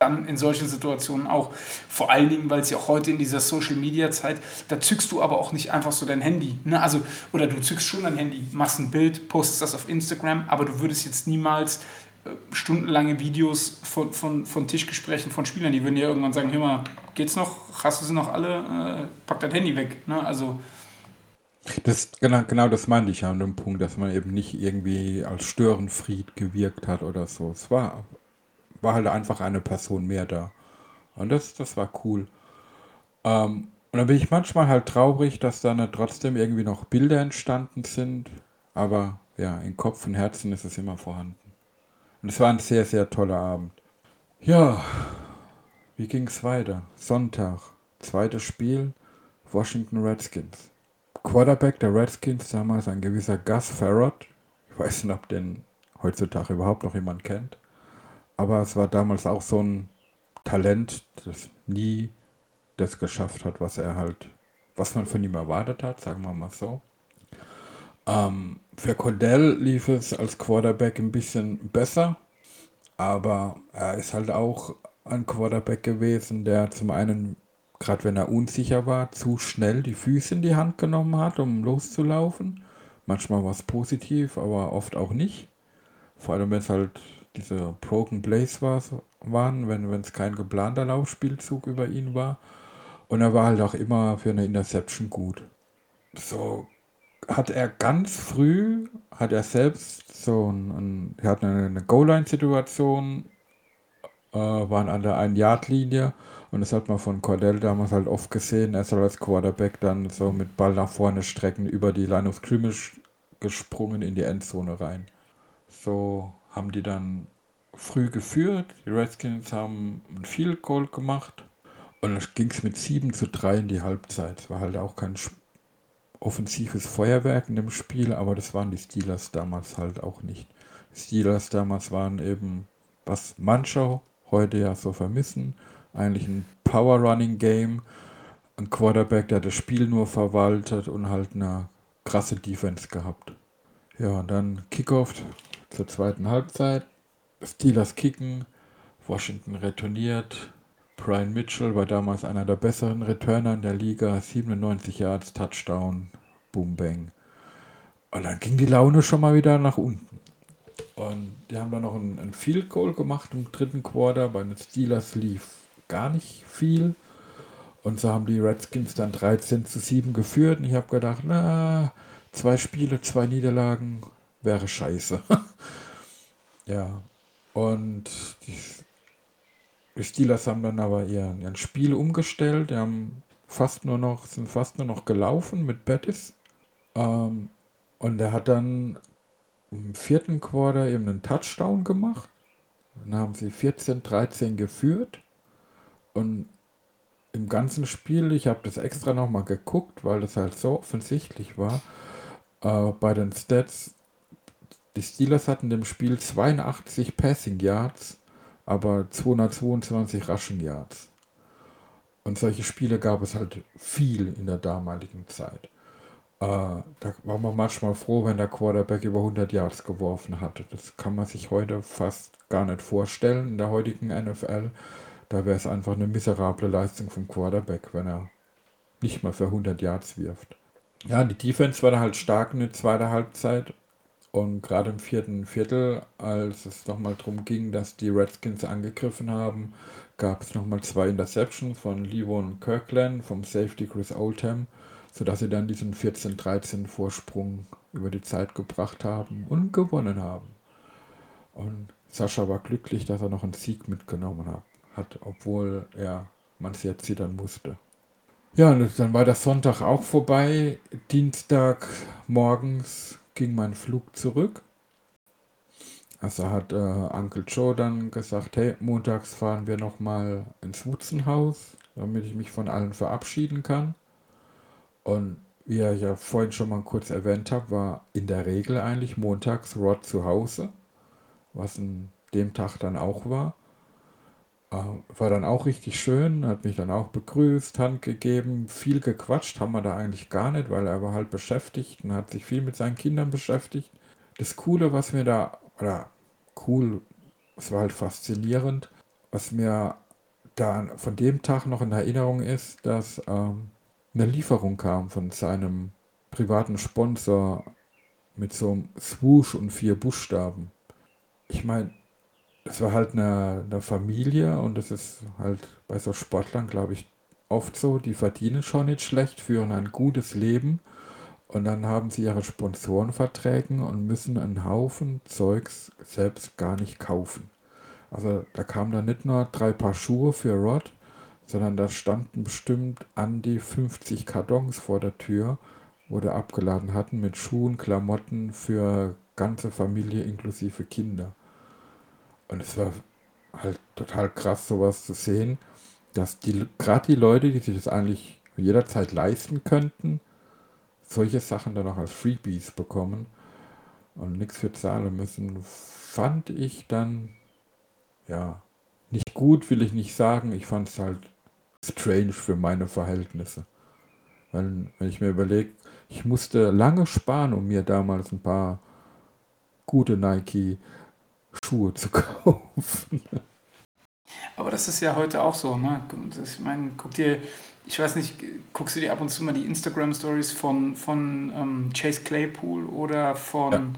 dann in solchen Situationen auch. Vor allen Dingen, weil es ja auch heute in dieser Social Media Zeit, da zückst du aber auch nicht einfach so dein Handy. Ne? Also, oder du zückst schon dein Handy, machst ein Bild, postest das auf Instagram, aber du würdest jetzt niemals äh, stundenlange Videos von, von, von Tischgesprächen von Spielern, die würden ja irgendwann sagen, hör mal, geht's noch? Hast du sie noch alle? Äh, pack dein Handy weg. Ne? Also das, genau, genau das meinte ich ja an dem Punkt, dass man eben nicht irgendwie als Störenfried gewirkt hat oder so. Es war, war halt einfach eine Person mehr da. Und das, das war cool. Ähm, und dann bin ich manchmal halt traurig, dass da trotzdem irgendwie noch Bilder entstanden sind. Aber ja, in Kopf und Herzen ist es immer vorhanden. Und es war ein sehr, sehr toller Abend. Ja, wie ging es weiter? Sonntag, zweites Spiel, Washington Redskins. Quarterback der Redskins damals ein gewisser Gus Farrott. Ich weiß nicht, ob den heutzutage überhaupt noch jemand kennt. Aber es war damals auch so ein Talent, das nie das geschafft hat, was er halt, was man von ihm erwartet hat, sagen wir mal so. Ähm, für Cordell lief es als Quarterback ein bisschen besser, aber er ist halt auch ein Quarterback gewesen, der zum einen, gerade wenn er unsicher war, zu schnell die Füße in die Hand genommen hat, um loszulaufen. Manchmal war es positiv, aber oft auch nicht. Vor allem, wenn es halt diese Broken Plays war, waren, wenn es kein geplanter Laufspielzug über ihn war. Und er war halt auch immer für eine Interception gut. So hat er ganz früh, hat er selbst so ein, ein er hat eine, eine Goal-Line-Situation, äh, waren an der 1-Yard-Linie und das hat man von Cordell damals halt oft gesehen. Er soll als Quarterback dann so mit Ball nach vorne strecken, über die Line of Scrimmage gesprungen in die Endzone rein. So haben die dann früh geführt. Die Redskins haben ein Field Goal gemacht und dann ging es mit 7 zu 3 in die Halbzeit. Es war halt auch kein offensives Feuerwerk in dem Spiel, aber das waren die Steelers damals halt auch nicht. Die Steelers damals waren eben, was manche heute ja so vermissen, eigentlich ein Power-Running-Game, ein Quarterback, der das Spiel nur verwaltet und halt eine krasse Defense gehabt. Ja, und dann Kickoff zur zweiten Halbzeit. Steelers kicken, Washington retourniert. Brian Mitchell war damals einer der besseren Returner in der Liga. 97 Yards, Touchdown, Boom Bang. Und dann ging die Laune schon mal wieder nach unten. Und die haben dann noch ein, ein Field Goal gemacht im dritten Quarter. Bei den Steelers lief gar nicht viel. Und so haben die Redskins dann 13 zu 7 geführt. Und ich habe gedacht, na, zwei Spiele, zwei Niederlagen wäre scheiße. [LAUGHS] ja. Und die, die Steelers haben dann aber ihr, ihr Spiel umgestellt. Die haben fast nur noch, sind fast nur noch gelaufen mit Bettis. Ähm, und er hat dann im vierten Quarter eben einen Touchdown gemacht. Dann haben sie 14-13 geführt. Und im ganzen Spiel, ich habe das extra nochmal geguckt, weil das halt so offensichtlich war, äh, bei den Stats, die Steelers hatten dem Spiel 82 Passing Yards, aber 222 Rushing Yards. Und solche Spiele gab es halt viel in der damaligen Zeit. Äh, da war man manchmal froh, wenn der Quarterback über 100 Yards geworfen hatte. Das kann man sich heute fast gar nicht vorstellen in der heutigen NFL. Da wäre es einfach eine miserable Leistung vom Quarterback, wenn er nicht mal für 100 Yards wirft. Ja, die Defense war da halt stark in der zweiten Halbzeit. Und gerade im vierten Viertel, als es nochmal darum ging, dass die Redskins angegriffen haben, gab es nochmal zwei Interceptions von Levon Kirkland vom Safety Chris Oldham sodass sie dann diesen 14-13 Vorsprung über die Zeit gebracht haben und gewonnen haben. Und Sascha war glücklich, dass er noch einen Sieg mitgenommen hat, obwohl er man es jetzt zittern musste. Ja, und dann war der Sonntag auch vorbei. Dienstag morgens ging mein Flug zurück. Also hat äh, Uncle Joe dann gesagt, hey, montags fahren wir nochmal ins Wutzenhaus, damit ich mich von allen verabschieden kann. Und wie ich ja vorhin schon mal kurz erwähnt habe, war in der Regel eigentlich montags Rod zu Hause, was an dem Tag dann auch war. Äh, war dann auch richtig schön, hat mich dann auch begrüßt, Hand gegeben, viel gequatscht haben wir da eigentlich gar nicht, weil er war halt beschäftigt und hat sich viel mit seinen Kindern beschäftigt. Das Coole, was mir da, oder cool, es war halt faszinierend, was mir da von dem Tag noch in Erinnerung ist, dass ähm, eine Lieferung kam von seinem privaten Sponsor mit so einem Swoosh und vier Buchstaben. Ich meine, es war halt eine, eine Familie und das ist halt bei so Sportlern, glaube ich, oft so, die verdienen schon nicht schlecht, führen ein gutes Leben und dann haben sie ihre Sponsorenverträge und müssen einen Haufen Zeugs selbst gar nicht kaufen. Also da kamen dann nicht nur drei Paar Schuhe für Rod, sondern da standen bestimmt an die 50 Kartons vor der Tür, wo wir abgeladen hatten mit Schuhen, Klamotten für ganze Familie inklusive Kinder. Und es war halt total krass, sowas zu sehen, dass die gerade die Leute, die sich das eigentlich jederzeit leisten könnten, solche Sachen dann auch als Freebies bekommen und nichts für zahlen müssen, fand ich dann ja nicht gut, will ich nicht sagen. Ich fand es halt strange für meine Verhältnisse. Wenn, wenn ich mir überlege, ich musste lange sparen, um mir damals ein paar gute Nike-Schuhe zu kaufen. Aber das ist ja heute auch so. Ne? Ich meine, guck dir, ich weiß nicht, guckst du dir ab und zu mal die Instagram-Stories von, von ähm, Chase Claypool oder von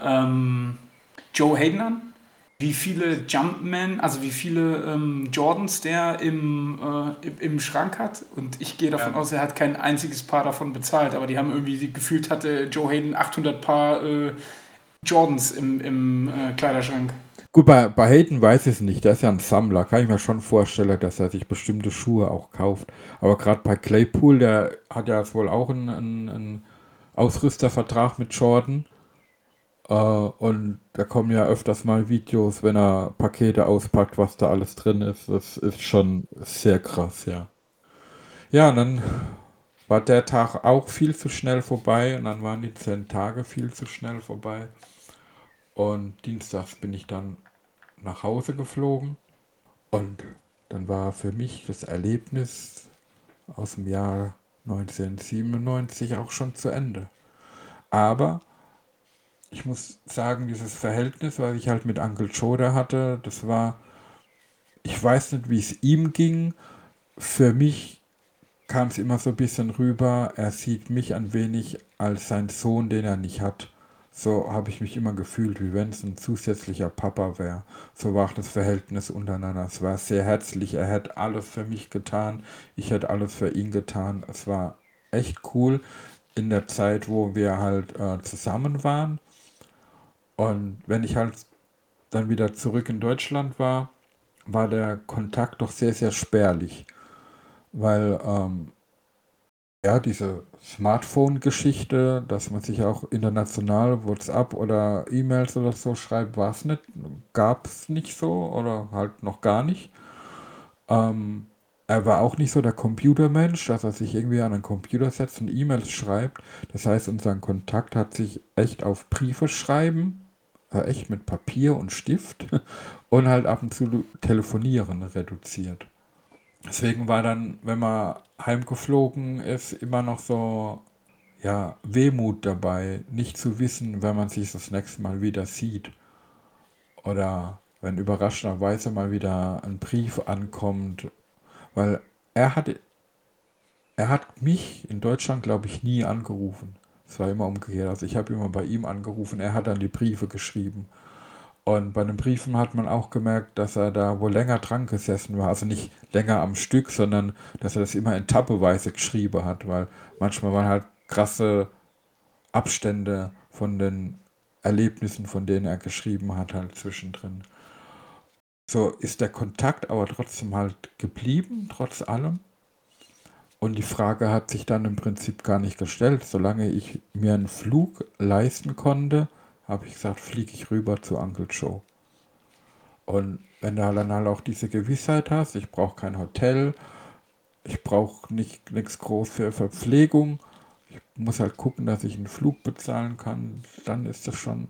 ja. ähm, Joe Hayden an? Wie viele Jumpmen, also wie viele ähm, Jordans der im, äh, im Schrank hat. Und ich gehe davon ja. aus, er hat kein einziges Paar davon bezahlt. Aber die haben irgendwie gefühlt, hatte Joe Hayden 800 Paar äh, Jordans im, im äh, Kleiderschrank. Gut, bei, bei Hayden weiß ich es nicht. Der ist ja ein Sammler. Kann ich mir schon vorstellen, dass er sich bestimmte Schuhe auch kauft. Aber gerade bei Claypool, der hat ja wohl auch einen, einen, einen Ausrüstervertrag mit Jordan. Äh, und da kommen ja öfters mal Videos, wenn er Pakete auspackt, was da alles drin ist. Das ist schon sehr krass, ja. Ja, dann war der Tag auch viel zu schnell vorbei und dann waren die zehn Tage viel zu schnell vorbei. Und dienstags bin ich dann nach Hause geflogen und dann war für mich das Erlebnis aus dem Jahr 1997 auch schon zu Ende. Aber ich muss sagen, dieses Verhältnis, was ich halt mit Uncle Joe hatte, das war, ich weiß nicht, wie es ihm ging. Für mich kam es immer so ein bisschen rüber, er sieht mich ein wenig als sein Sohn, den er nicht hat. So habe ich mich immer gefühlt, wie wenn es ein zusätzlicher Papa wäre. So war das Verhältnis untereinander. Es war sehr herzlich. Er hätte alles für mich getan. Ich hätte alles für ihn getan. Es war echt cool in der Zeit, wo wir halt äh, zusammen waren. Und wenn ich halt dann wieder zurück in Deutschland war, war der Kontakt doch sehr, sehr spärlich. Weil ähm, ja, diese Smartphone-Geschichte, dass man sich auch international WhatsApp oder E-Mails oder so schreibt, war es nicht, gab es nicht so oder halt noch gar nicht. Ähm, er war auch nicht so der Computermensch, dass er sich irgendwie an einen Computer setzt und E-Mails schreibt. Das heißt, unser Kontakt hat sich echt auf Briefe schreiben, äh, echt mit Papier und Stift [LAUGHS] und halt ab und zu telefonieren reduziert. Deswegen war dann, wenn man heimgeflogen ist, immer noch so, ja, Wehmut dabei, nicht zu wissen, wenn man sich das nächste Mal wieder sieht. Oder wenn überraschenderweise mal wieder ein Brief ankommt. Weil er hat, er hat mich in Deutschland, glaube ich, nie angerufen. Es war immer umgekehrt. Also ich habe immer bei ihm angerufen, er hat dann die Briefe geschrieben. Und bei den Briefen hat man auch gemerkt, dass er da wohl länger dran gesessen war. Also nicht länger am Stück, sondern dass er das immer in Tappeweise geschrieben hat, weil manchmal waren halt krasse Abstände von den Erlebnissen, von denen er geschrieben hat, halt zwischendrin. So ist der Kontakt aber trotzdem halt geblieben, trotz allem. Und die Frage hat sich dann im Prinzip gar nicht gestellt. Solange ich mir einen Flug leisten konnte, habe ich gesagt, fliege ich rüber zu Uncle Joe. Und wenn du dann halt auch diese Gewissheit hast, ich brauche kein Hotel, ich brauche nicht nichts groß für Verpflegung, ich muss halt gucken, dass ich einen Flug bezahlen kann, dann ist das schon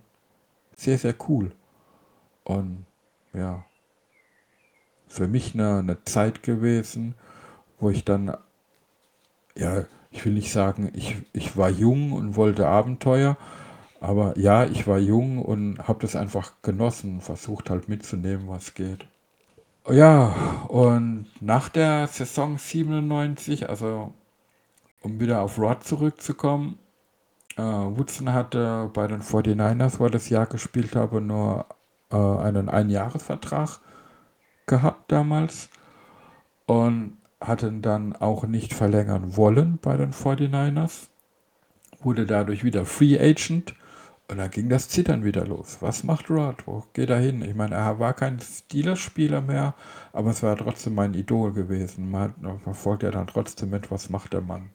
sehr, sehr cool. Und ja, für mich eine, eine Zeit gewesen, wo ich dann, ja, ich will nicht sagen, ich, ich war jung und wollte Abenteuer, aber ja, ich war jung und habe das einfach genossen, versucht halt mitzunehmen, was geht. Ja, und nach der Saison 97, also um wieder auf Rod zurückzukommen, äh, Woodson hatte bei den 49ers, wo er das Jahr gespielt habe, nur äh, einen Einjahresvertrag gehabt damals und hatte dann auch nicht verlängern wollen bei den 49ers, wurde dadurch wieder Free Agent und dann ging das Zittern wieder los. Was macht Rod? Wo geht er hin? Ich meine, er war kein Steelers-Spieler mehr, aber es war trotzdem mein Idol gewesen. Man verfolgt ja dann trotzdem mit, was macht der Mann.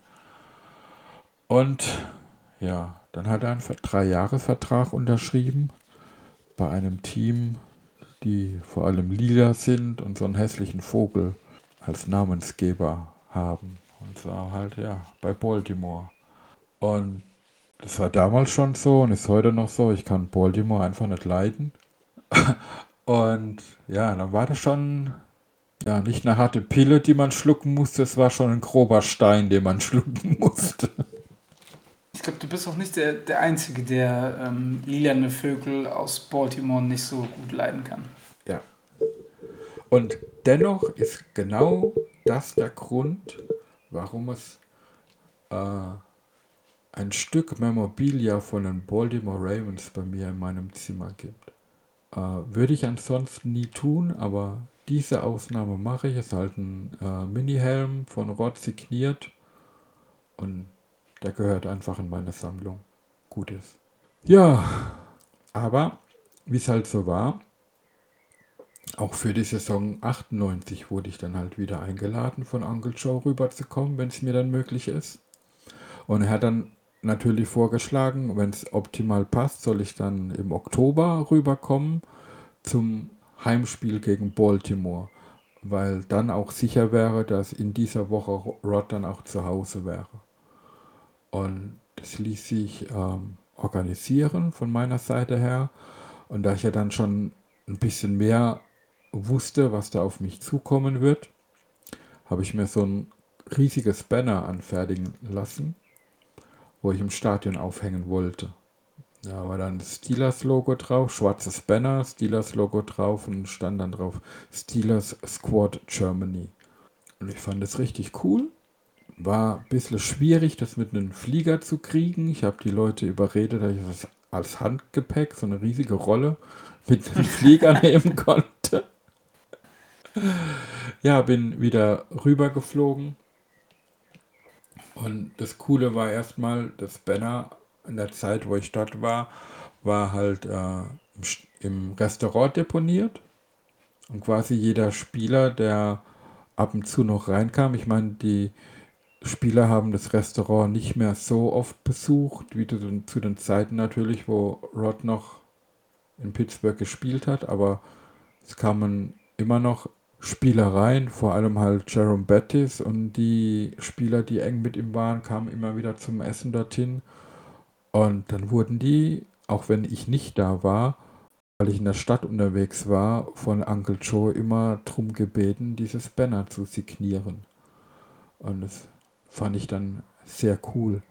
Und ja, dann hat er einen Drei-Jahres-Vertrag unterschrieben bei einem Team, die vor allem lila sind und so einen hässlichen Vogel als Namensgeber haben. Und zwar halt, ja, bei Baltimore. Und das war damals schon so und ist heute noch so. Ich kann Baltimore einfach nicht leiden. [LAUGHS] und ja, dann war das schon ja, nicht eine harte Pille, die man schlucken musste, es war schon ein grober Stein, den man [LAUGHS] schlucken musste. Ich glaube, du bist auch nicht der, der Einzige, der ähm, lilane Vögel aus Baltimore nicht so gut leiden kann. Ja. Und dennoch ist genau das der Grund, warum es äh, ein Stück Memorabilia von den Baltimore Ravens bei mir in meinem Zimmer gibt. Äh, würde ich ansonsten nie tun, aber diese Ausnahme mache ich. Es ist halt ein äh, Mini-Helm von Rod signiert und der gehört einfach in meine Sammlung. Gut ist. Ja, aber wie es halt so war, auch für die Saison 98 wurde ich dann halt wieder eingeladen, von Uncle Joe rüberzukommen, wenn es mir dann möglich ist. Und er hat dann natürlich vorgeschlagen, wenn es optimal passt, soll ich dann im Oktober rüberkommen zum Heimspiel gegen Baltimore, weil dann auch sicher wäre, dass in dieser Woche Rod dann auch zu Hause wäre. Und das ließ sich ähm, organisieren von meiner Seite her. Und da ich ja dann schon ein bisschen mehr wusste, was da auf mich zukommen wird, habe ich mir so ein riesiges Banner anfertigen lassen, wo ich im Stadion aufhängen wollte. Da war dann das Steelers-Logo drauf, schwarzes Banner, Steelers-Logo drauf und stand dann drauf Steelers Squad Germany. Und ich fand das richtig cool. War ein bisschen schwierig, das mit einem Flieger zu kriegen. Ich habe die Leute überredet, dass ich das als Handgepäck, so eine riesige Rolle, mit dem [LAUGHS] Flieger nehmen konnte. Ja, bin wieder rübergeflogen. Und das Coole war erstmal, das Banner in der Zeit, wo ich dort war, war halt äh, im Restaurant deponiert. Und quasi jeder Spieler, der ab und zu noch reinkam, ich meine, die Spieler haben das Restaurant nicht mehr so oft besucht, wie zu den Zeiten natürlich, wo Rod noch in Pittsburgh gespielt hat, aber es kamen immer noch Spieler rein, vor allem halt Jerome Bettis und die Spieler, die eng mit ihm waren, kamen immer wieder zum Essen dorthin. Und dann wurden die, auch wenn ich nicht da war, weil ich in der Stadt unterwegs war, von Uncle Joe immer drum gebeten, dieses Banner zu signieren. Und das fand ich dann sehr cool.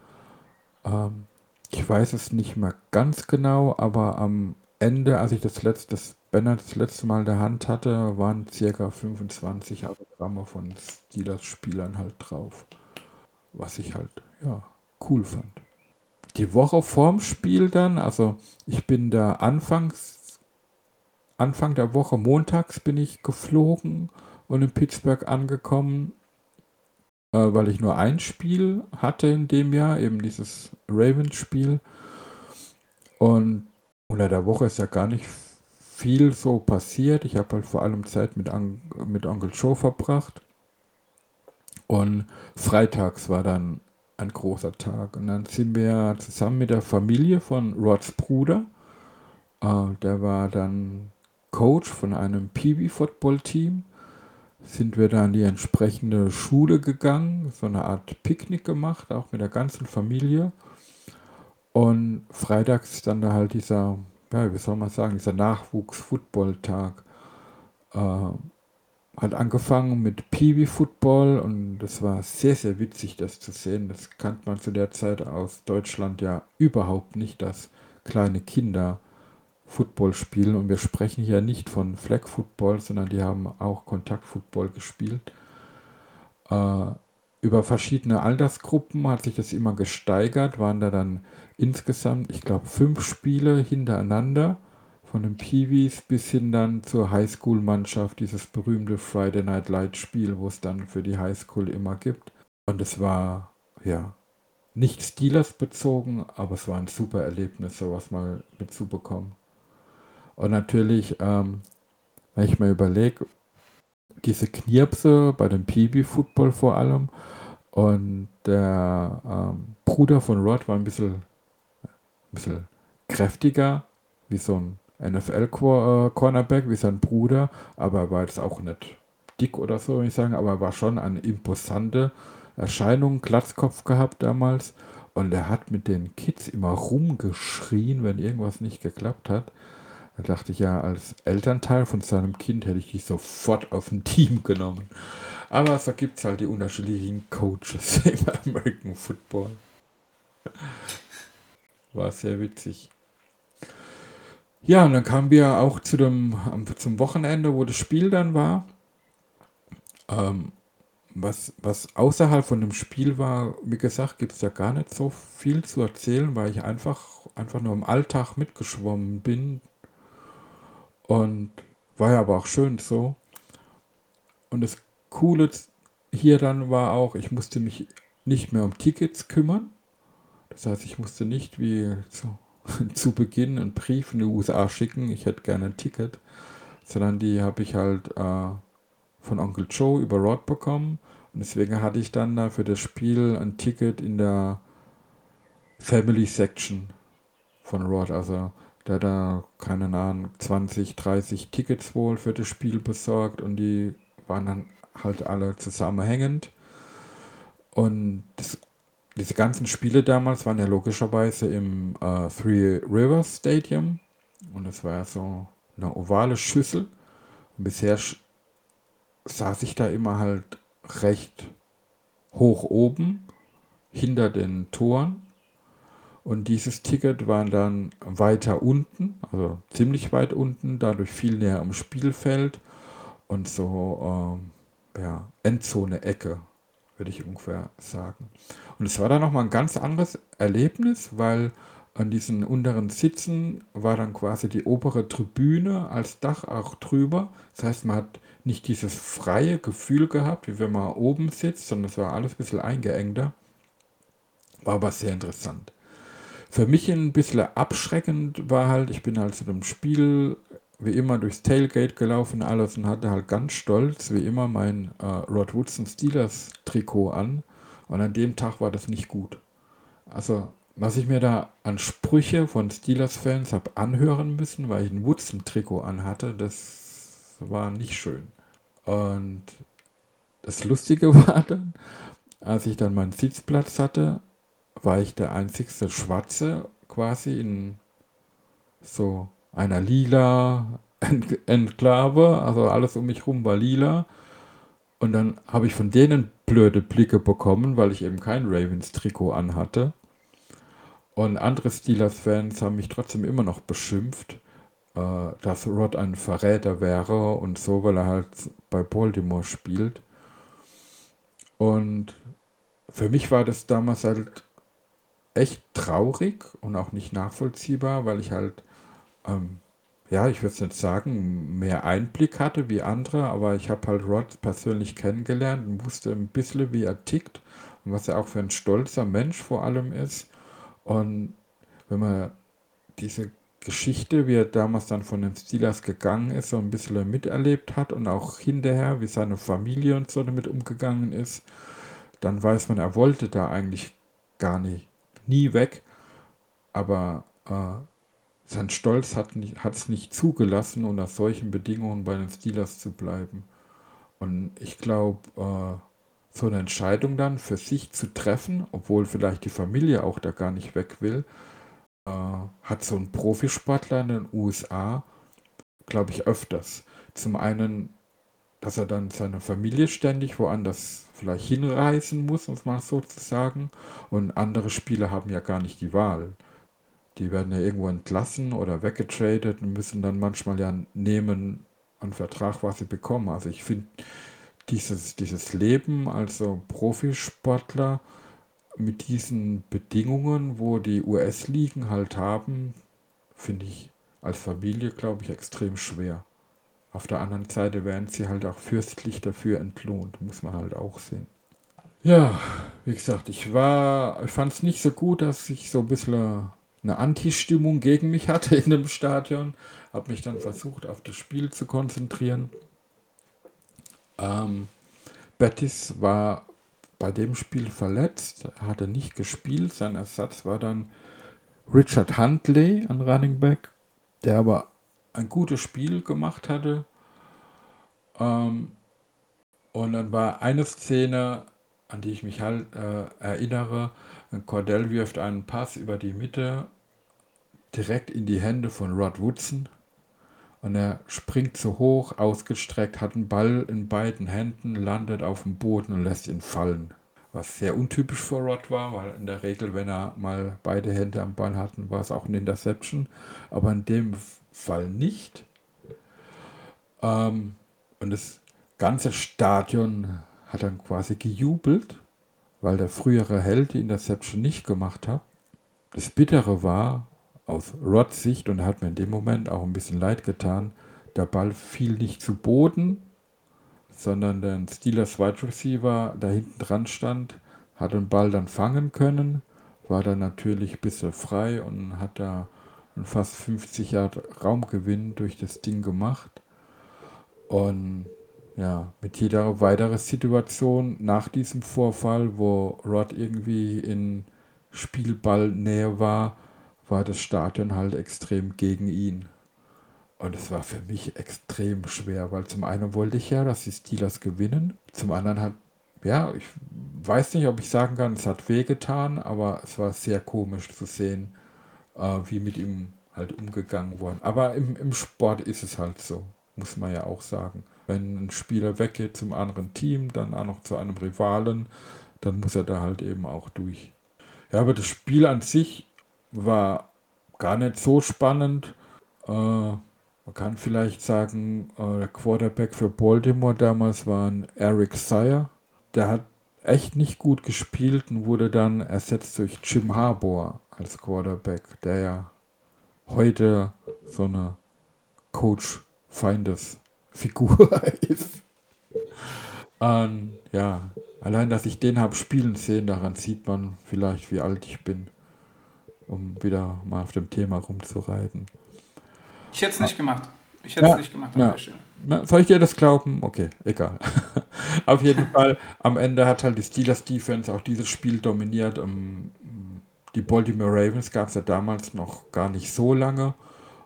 Ähm, ich weiß es nicht mehr ganz genau, aber am Ende, als ich das letzte das Banner das letzte Mal in der Hand hatte, waren circa 25 Autogramme von Steelers-Spielern halt drauf. Was ich halt, ja, cool fand die Woche vorm Spiel dann, also ich bin da anfangs, Anfang der Woche montags bin ich geflogen und in Pittsburgh angekommen, äh, weil ich nur ein Spiel hatte in dem Jahr, eben dieses Ravens-Spiel. Und unter der Woche ist ja gar nicht viel so passiert. Ich habe halt vor allem Zeit mit, An mit Onkel Joe verbracht. Und freitags war dann ein großer Tag. Und dann sind wir zusammen mit der Familie von Rods Bruder, äh, der war dann Coach von einem Peewee-Football-Team, sind wir dann die entsprechende Schule gegangen, so eine Art Picknick gemacht, auch mit der ganzen Familie. Und freitags ist dann da halt dieser, ja, wie soll man sagen, dieser Nachwuchs-Football-Tag. Äh, hat angefangen mit Peewee Football und das war sehr, sehr witzig, das zu sehen. Das kannte man zu der Zeit aus Deutschland ja überhaupt nicht, dass kleine Kinder Football spielen. Und wir sprechen hier nicht von Flag Football, sondern die haben auch Kontaktfootball gespielt. Äh, über verschiedene Altersgruppen hat sich das immer gesteigert, waren da dann insgesamt, ich glaube, fünf Spiele hintereinander von den Peewees bis hin dann zur Highschool-Mannschaft, dieses berühmte Friday Night Light Spiel, wo es dann für die Highschool immer gibt. Und es war, ja, nicht Steelers bezogen, aber es war ein super Erlebnis, sowas mal mitzubekommen. Und natürlich, ähm, wenn ich mir überlege, diese Knirpse bei dem Peewee-Football vor allem und der ähm, Bruder von Rod war ein bisschen, ein bisschen kräftiger, wie so ein NFL-Cornerback wie sein Bruder, aber er war jetzt auch nicht dick oder so, würde ich sagen, aber er war schon eine imposante Erscheinung, Glatzkopf gehabt damals. Und er hat mit den Kids immer rumgeschrien, wenn irgendwas nicht geklappt hat. Da dachte ich ja, als Elternteil von seinem Kind hätte ich dich sofort auf ein Team genommen. Aber so gibt es halt die unterschiedlichen Coaches [LAUGHS] im American Football. War sehr witzig. Ja, und dann kamen wir auch zu dem, zum Wochenende, wo das Spiel dann war. Ähm, was, was außerhalb von dem Spiel war, wie gesagt, gibt es ja gar nicht so viel zu erzählen, weil ich einfach, einfach nur im Alltag mitgeschwommen bin. Und war ja aber auch schön so. Und das Coole hier dann war auch, ich musste mich nicht mehr um Tickets kümmern. Das heißt, ich musste nicht wie zu, [LAUGHS] zu Beginn einen Brief in die USA schicken, ich hätte gerne ein Ticket, sondern die habe ich halt äh, von Onkel Joe über Rod bekommen. Und deswegen hatte ich dann da für das Spiel ein Ticket in der Family Section von Rod. Also der da, keine Ahnung, 20, 30 Tickets wohl für das Spiel besorgt und die waren dann halt alle zusammenhängend. Und das, diese ganzen Spiele damals waren ja logischerweise im äh, Three Rivers Stadium. Und das war ja so eine ovale Schüssel. Und bisher saß ich da immer halt recht hoch oben hinter den Toren. Und dieses Ticket war dann weiter unten, also ziemlich weit unten, dadurch viel näher am Spielfeld und so ähm, ja, Endzone-Ecke, würde ich ungefähr sagen. Und es war dann nochmal ein ganz anderes Erlebnis, weil an diesen unteren Sitzen war dann quasi die obere Tribüne als Dach auch drüber. Das heißt, man hat nicht dieses freie Gefühl gehabt, wie wenn man oben sitzt, sondern es war alles ein bisschen eingeengter. War aber sehr interessant. Für mich ein bisschen abschreckend war halt, ich bin halt zu dem Spiel wie immer durchs Tailgate gelaufen alles und hatte halt ganz stolz wie immer mein äh, Rod Woodson Steelers Trikot an. Und an dem Tag war das nicht gut. Also was ich mir da an Sprüche von Steelers-Fans habe anhören müssen, weil ich ein Woodson-Trikot anhatte, das war nicht schön. Und das Lustige [LAUGHS] war dann, als ich dann meinen Sitzplatz hatte, war ich der einzigste Schwarze quasi in so einer lila Enklave, also alles um mich herum war lila. Und dann habe ich von denen blöde Blicke bekommen, weil ich eben kein Ravens-Trikot anhatte. Und andere Steelers-Fans haben mich trotzdem immer noch beschimpft, äh, dass Rod ein Verräter wäre und so, weil er halt bei Baltimore spielt. Und für mich war das damals halt echt traurig und auch nicht nachvollziehbar, weil ich halt, ähm, ja, ich würde es nicht sagen, mehr Einblick hatte wie andere, aber ich habe halt Rod persönlich kennengelernt und wusste ein bisschen, wie er tickt und was er auch für ein stolzer Mensch vor allem ist. Und wenn man diese Geschichte, wie er damals dann von den Steelers gegangen ist, so ein bisschen miterlebt hat und auch hinterher, wie seine Familie und so damit umgegangen ist, dann weiß man, er wollte da eigentlich gar nicht, nie weg. Aber äh, sein Stolz hat es nicht zugelassen, unter solchen Bedingungen bei den Steelers zu bleiben. Und ich glaube, äh, so eine Entscheidung dann für sich zu treffen, obwohl vielleicht die Familie auch da gar nicht weg will, äh, hat so ein Profisportler in den USA, glaube ich, öfters. Zum einen, dass er dann seine Familie ständig woanders vielleicht hinreisen muss, um es mal so zu sagen. Und andere Spieler haben ja gar nicht die Wahl. Die werden ja irgendwo entlassen oder weggetradet und müssen dann manchmal ja nehmen einen Vertrag, was sie bekommen. Also ich finde, dieses, dieses Leben als Profisportler mit diesen Bedingungen, wo die US-Ligen halt haben, finde ich als Familie, glaube ich, extrem schwer. Auf der anderen Seite werden sie halt auch fürstlich dafür entlohnt, muss man halt auch sehen. Ja, wie gesagt, ich war, ich fand es nicht so gut, dass ich so ein bisschen eine Anti-Stimmung gegen mich hatte in dem Stadion. Habe mich dann versucht, auf das Spiel zu konzentrieren. Ähm, Bettis war bei dem Spiel verletzt, hatte nicht gespielt. Sein Ersatz war dann Richard Huntley, ein Running Back, der aber ein gutes Spiel gemacht hatte. Ähm, und dann war eine Szene, an die ich mich halt äh, erinnere. Cordell wirft einen Pass über die Mitte direkt in die Hände von Rod Woodson. Und er springt so hoch, ausgestreckt, hat einen Ball in beiden Händen, landet auf dem Boden und lässt ihn fallen. Was sehr untypisch für Rod war, weil in der Regel, wenn er mal beide Hände am Ball hatten, war es auch eine Interception. Aber in dem Fall nicht. Ähm, und das ganze Stadion hat dann quasi gejubelt, weil der frühere Held die Interception nicht gemacht hat. Das Bittere war, aus Rods Sicht, und hat mir in dem Moment auch ein bisschen leid getan, der Ball fiel nicht zu Boden, sondern der Steelers Wide Receiver da hinten dran stand, hat den Ball dann fangen können, war dann natürlich ein bisschen frei und hat da einen fast 50 Yard Raumgewinn durch das Ding gemacht. Und ja, mit jeder weiteren Situation nach diesem Vorfall, wo Rod irgendwie in Spielballnähe war, war das Stadion halt extrem gegen ihn. Und es war für mich extrem schwer, weil zum einen wollte ich ja, dass die Steelers gewinnen. Zum anderen hat, ja, ich weiß nicht, ob ich sagen kann, es hat wehgetan, aber es war sehr komisch zu sehen, äh, wie mit ihm halt umgegangen worden. Aber im, im Sport ist es halt so, muss man ja auch sagen. Wenn ein Spieler weggeht zum anderen Team, dann auch noch zu einem Rivalen, dann muss er da halt eben auch durch. Ja, aber das Spiel an sich war gar nicht so spannend. Äh, man kann vielleicht sagen, äh, der Quarterback für Baltimore damals war ein Eric Sire. Der hat echt nicht gut gespielt und wurde dann ersetzt durch Jim Harbour als Quarterback, der ja heute so eine Coach-Feindes-Figur ist. [LAUGHS] Und ja, allein, dass ich den habe spielen sehen, daran sieht man vielleicht, wie alt ich bin, um wieder mal auf dem Thema rumzureiten. Ich hätte es nicht gemacht. Ich hätte es Ja, nicht gemacht ja. Na, soll ich dir das glauben? Okay, egal. [LAUGHS] Auf jeden Fall, am Ende hat halt die Steelers Defense auch dieses Spiel dominiert. Ähm, Die Baltimore Ravens gab es ja damals noch gar nicht so lange.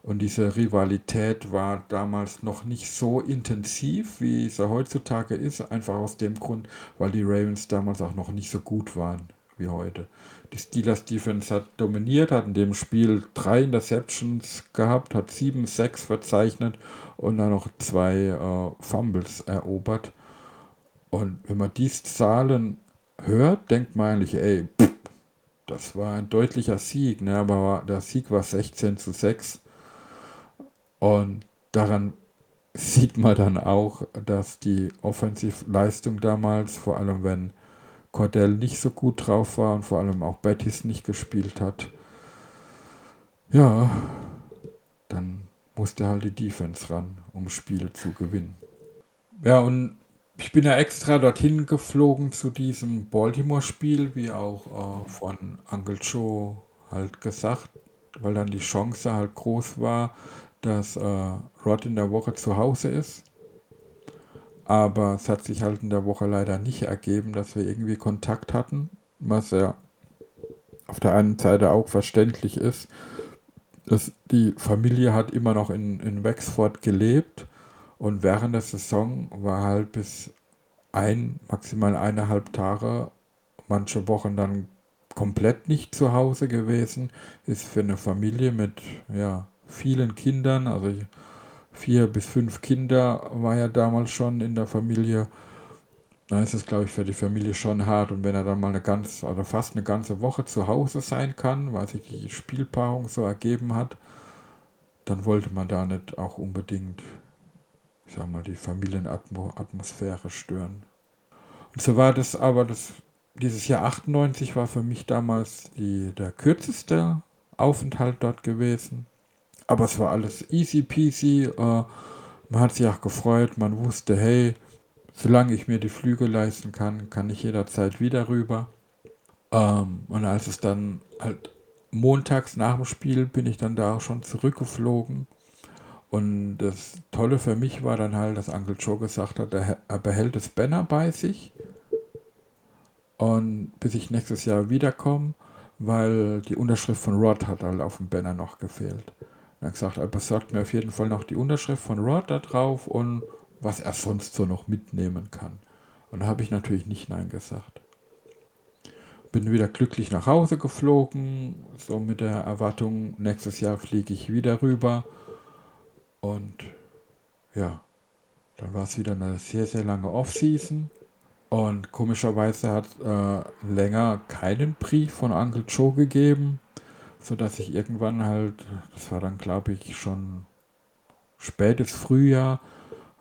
Und diese Rivalität war damals noch nicht so intensiv, wie sie heutzutage ist. Einfach aus dem Grund, weil die Ravens damals auch noch nicht so gut waren wie heute. Die Steelers Defense hat dominiert, hat in dem Spiel drei Interceptions gehabt, hat sieben Sacks verzeichnet und dann noch zwei äh, Fumbles erobert. Und wenn man diese Zahlen hört, denkt man eigentlich, ey, pff, das war ein deutlicher Sieg, ne? aber der Sieg war 16 zu 6. Und daran sieht man dann auch, dass die Offensivleistung damals, vor allem wenn Cordell nicht so gut drauf war und vor allem auch Bettis nicht gespielt hat, ja, dann musste halt die Defense ran, um Spiele zu gewinnen. Ja, und ich bin ja extra dorthin geflogen zu diesem Baltimore-Spiel, wie auch äh, von Uncle Joe halt gesagt, weil dann die Chance halt groß war, dass äh, Rod in der Woche zu Hause ist. Aber es hat sich halt in der Woche leider nicht ergeben, dass wir irgendwie Kontakt hatten, was ja auf der einen Seite auch verständlich ist. Dass die Familie hat immer noch in, in Wexford gelebt und während der Saison war halt bis ein, maximal eineinhalb Tage, manche Wochen dann komplett nicht zu Hause gewesen. Ist für eine Familie mit ja, vielen Kindern, also vier bis fünf Kinder war ja damals schon in der Familie. Da ist es, glaube ich, für die Familie schon hart. Und wenn er dann mal eine ganz, oder fast eine ganze Woche zu Hause sein kann, weil sich die Spielpaarung so ergeben hat, dann wollte man da nicht auch unbedingt, ich sag mal, die Familienatmosphäre stören. Und so war das aber, das, dieses Jahr 98 war für mich damals die, der kürzeste Aufenthalt dort gewesen. Aber es war alles easy peasy. Äh, man hat sich auch gefreut. Man wusste, hey, solange ich mir die Flüge leisten kann, kann ich jederzeit wieder rüber. Ähm, und als es dann halt montags nach dem Spiel bin ich dann da auch schon zurückgeflogen. Und das Tolle für mich war dann halt, dass Uncle Joe gesagt hat, er, er behält das Banner bei sich. Und bis ich nächstes Jahr wiederkomme, weil die Unterschrift von Rod hat halt auf dem Banner noch gefehlt. Er hat gesagt, er besorgt mir auf jeden Fall noch die Unterschrift von Rod da drauf und was er sonst so noch mitnehmen kann. Und da habe ich natürlich nicht Nein gesagt. Bin wieder glücklich nach Hause geflogen, so mit der Erwartung, nächstes Jahr fliege ich wieder rüber. Und ja, dann war es wieder eine sehr, sehr lange Off-Season. Und komischerweise hat äh, länger keinen Brief von Uncle Joe gegeben so dass ich irgendwann halt, das war dann glaube ich schon spätes Frühjahr,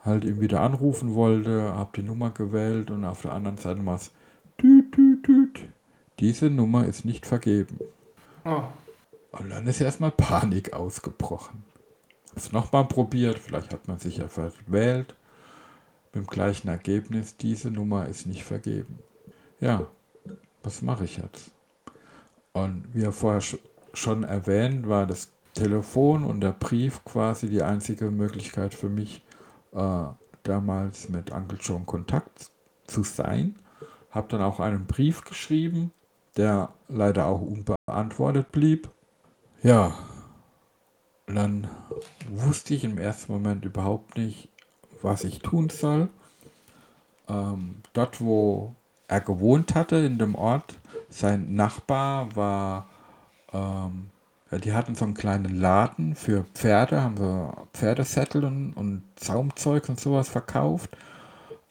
halt ihn wieder anrufen wollte, habe die Nummer gewählt und auf der anderen Seite war es tüt, tüt, tüt. Diese Nummer ist nicht vergeben. Oh. Und dann ist erstmal Panik ausgebrochen. Hab's nochmal probiert, vielleicht hat man sich ja verwählt. Mit dem gleichen Ergebnis, diese Nummer ist nicht vergeben. Ja, was mache ich jetzt? Und wie er vorher schon erwähnt, war das Telefon und der Brief quasi die einzige Möglichkeit für mich, äh, damals mit Uncle Joe in Kontakt zu sein. Habe dann auch einen Brief geschrieben, der leider auch unbeantwortet blieb. Ja, dann wusste ich im ersten Moment überhaupt nicht, was ich tun soll. Ähm, dort, wo er gewohnt hatte, in dem Ort, sein Nachbar war, ähm, die hatten so einen kleinen Laden für Pferde, haben so Pferdesättel und, und Zaumzeug und sowas verkauft.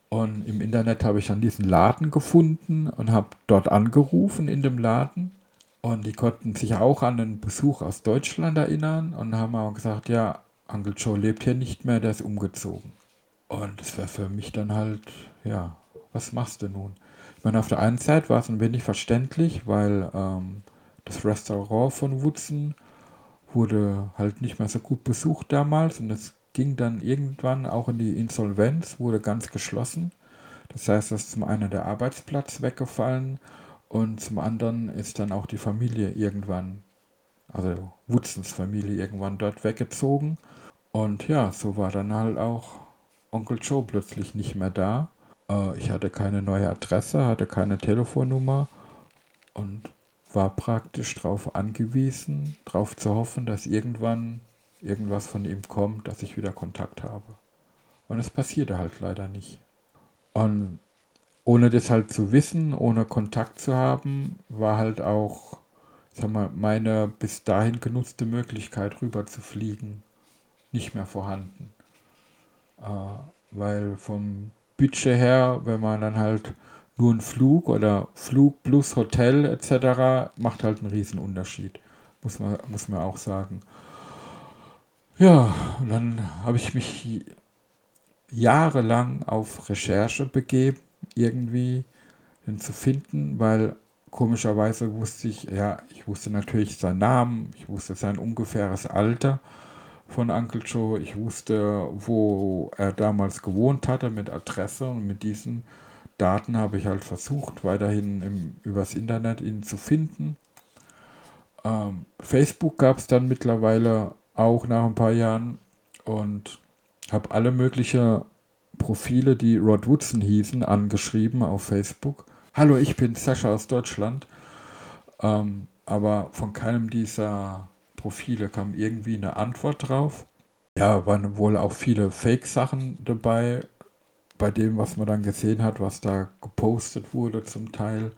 Und im Internet habe ich dann diesen Laden gefunden und habe dort angerufen in dem Laden. Und die konnten sich auch an den Besuch aus Deutschland erinnern und haben auch gesagt, ja, Uncle Joe lebt hier nicht mehr, der ist umgezogen. Und das wäre für mich dann halt, ja, was machst du nun? Ich meine, auf der einen Seite war es ein wenig verständlich, weil ähm, das Restaurant von Woodson wurde halt nicht mehr so gut besucht damals und es ging dann irgendwann auch in die Insolvenz, wurde ganz geschlossen. Das heißt, dass zum einen der Arbeitsplatz weggefallen und zum anderen ist dann auch die Familie irgendwann, also Woodsons Familie irgendwann dort weggezogen. Und ja, so war dann halt auch Onkel Joe plötzlich nicht mehr da. Äh, ich hatte keine neue Adresse, hatte keine Telefonnummer und war praktisch darauf angewiesen, darauf zu hoffen, dass irgendwann irgendwas von ihm kommt, dass ich wieder Kontakt habe. Und es passierte halt leider nicht. Und ohne das halt zu wissen, ohne Kontakt zu haben, war halt auch, sag mal, meine bis dahin genutzte Möglichkeit rüber zu fliegen nicht mehr vorhanden. Äh, weil vom Budget her, wenn man dann halt nur ein Flug oder Flug plus Hotel etc. macht halt einen riesen Unterschied, muss man, muss man auch sagen. Ja, und dann habe ich mich jahrelang auf Recherche begeben, irgendwie den zu finden, weil komischerweise wusste ich, ja, ich wusste natürlich seinen Namen, ich wusste sein ungefähres Alter von Uncle Joe, ich wusste, wo er damals gewohnt hatte mit Adresse und mit diesen Daten habe ich halt versucht, weiterhin im, übers Internet ihn zu finden. Ähm, Facebook gab es dann mittlerweile auch nach ein paar Jahren und habe alle möglichen Profile, die Rod Woodson hießen, angeschrieben auf Facebook. Hallo, ich bin Sascha aus Deutschland. Ähm, aber von keinem dieser Profile kam irgendwie eine Antwort drauf. Ja, waren wohl auch viele Fake-Sachen dabei, bei dem, was man dann gesehen hat, was da gepostet wurde zum Teil.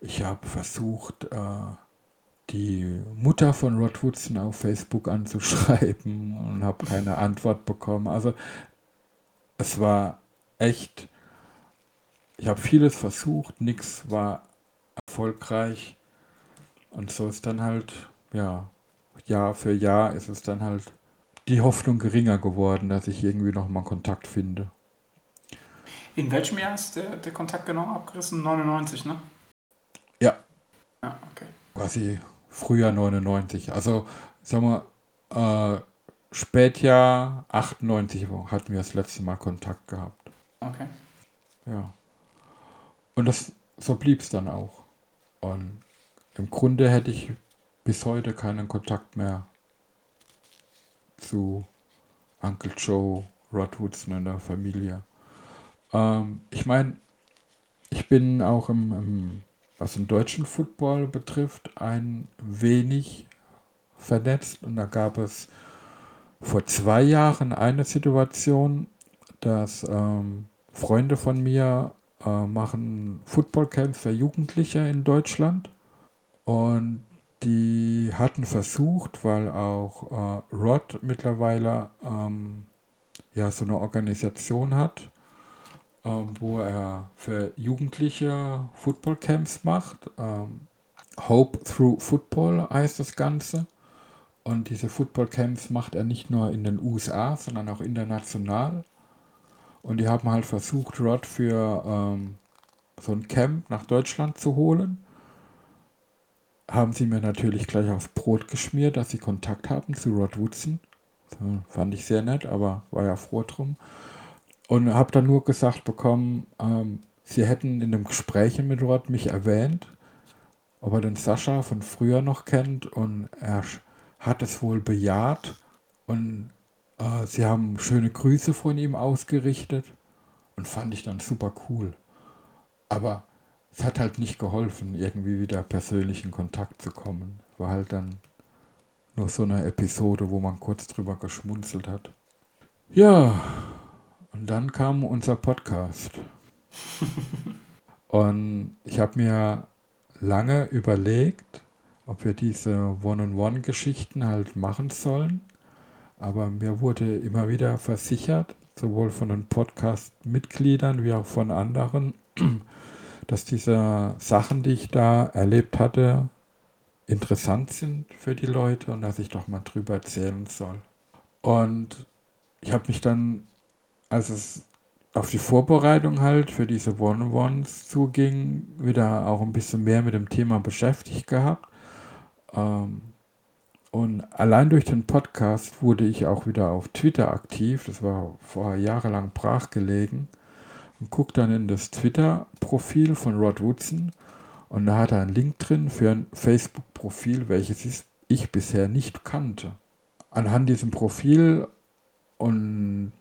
Ich habe versucht, äh, die Mutter von Rod Woodson auf Facebook anzuschreiben und habe keine Antwort bekommen. Also es war echt, ich habe vieles versucht, nichts war erfolgreich. Und so ist dann halt, ja, Jahr für Jahr ist es dann halt die Hoffnung geringer geworden, dass ich irgendwie nochmal Kontakt finde. In welchem Jahr ist der, der Kontakt genau abgerissen? 99, ne? Ja. Ja, okay. Quasi Frühjahr 99. Also, sagen wir, äh, Spätjahr 98 hatten wir das letzte Mal Kontakt gehabt. Okay. Ja. Und das, so blieb es dann auch. Und im Grunde hätte ich bis heute keinen Kontakt mehr zu Uncle Joe, Rod Woodson und der Familie. Ähm, ich meine, ich bin auch im, im, was den deutschen Football betrifft, ein wenig vernetzt. Und da gab es vor zwei Jahren eine Situation, dass ähm, Freunde von mir äh, machen Footballcamps für Jugendliche in Deutschland. Und die hatten versucht, weil auch äh, Rod mittlerweile ähm, ja so eine Organisation hat, wo er für Jugendliche Footballcamps macht. Ähm, Hope Through Football heißt das Ganze. Und diese Footballcamps macht er nicht nur in den USA, sondern auch international. Und die haben halt versucht, Rod für ähm, so ein Camp nach Deutschland zu holen. Haben sie mir natürlich gleich aufs Brot geschmiert, dass sie Kontakt hatten zu Rod Woodson. So, fand ich sehr nett, aber war ja froh drum. Und habe dann nur gesagt bekommen, ähm, sie hätten in dem Gespräch mit Rod mich erwähnt, ob er den Sascha von früher noch kennt und er hat es wohl bejaht und äh, sie haben schöne Grüße von ihm ausgerichtet und fand ich dann super cool. Aber es hat halt nicht geholfen, irgendwie wieder persönlich in Kontakt zu kommen. War halt dann nur so eine Episode, wo man kurz drüber geschmunzelt hat. Ja, und dann kam unser Podcast. [LAUGHS] und ich habe mir lange überlegt, ob wir diese One-on-One-Geschichten halt machen sollen. Aber mir wurde immer wieder versichert, sowohl von den Podcast-Mitgliedern wie auch von anderen, [CLEARS THROAT] dass diese Sachen, die ich da erlebt hatte, interessant sind für die Leute und dass ich doch mal drüber erzählen soll. Und ich habe mich dann, als es auf die Vorbereitung halt für diese One-on-Ones zuging, wieder auch ein bisschen mehr mit dem Thema beschäftigt gehabt. Ähm, und allein durch den Podcast wurde ich auch wieder auf Twitter aktiv. Das war vorher jahrelang brachgelegen. Und guck dann in das Twitter-Profil von Rod Woodson. Und da hat er einen Link drin für ein Facebook-Profil, welches ich bisher nicht kannte. Anhand diesem Profil und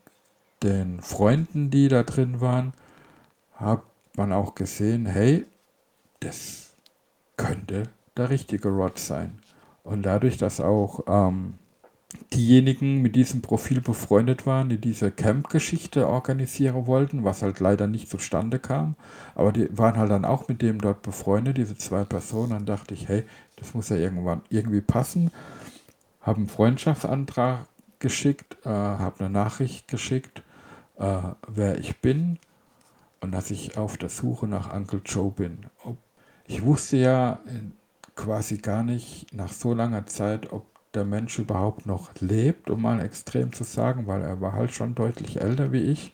den Freunden, die da drin waren, hat man auch gesehen, hey, das könnte der richtige Rod sein. Und dadurch, dass auch ähm, diejenigen mit diesem Profil befreundet waren, die diese Camp-Geschichte organisieren wollten, was halt leider nicht zustande kam, aber die waren halt dann auch mit dem dort befreundet, diese zwei Personen, dann dachte ich, hey, das muss ja irgendwann irgendwie passen, habe einen Freundschaftsantrag geschickt, äh, habe eine Nachricht geschickt, äh, wer ich bin und dass ich auf der Suche nach Uncle Joe bin. Ich wusste ja quasi gar nicht nach so langer Zeit, ob der Mensch überhaupt noch lebt, um mal extrem zu sagen, weil er war halt schon deutlich älter wie ich.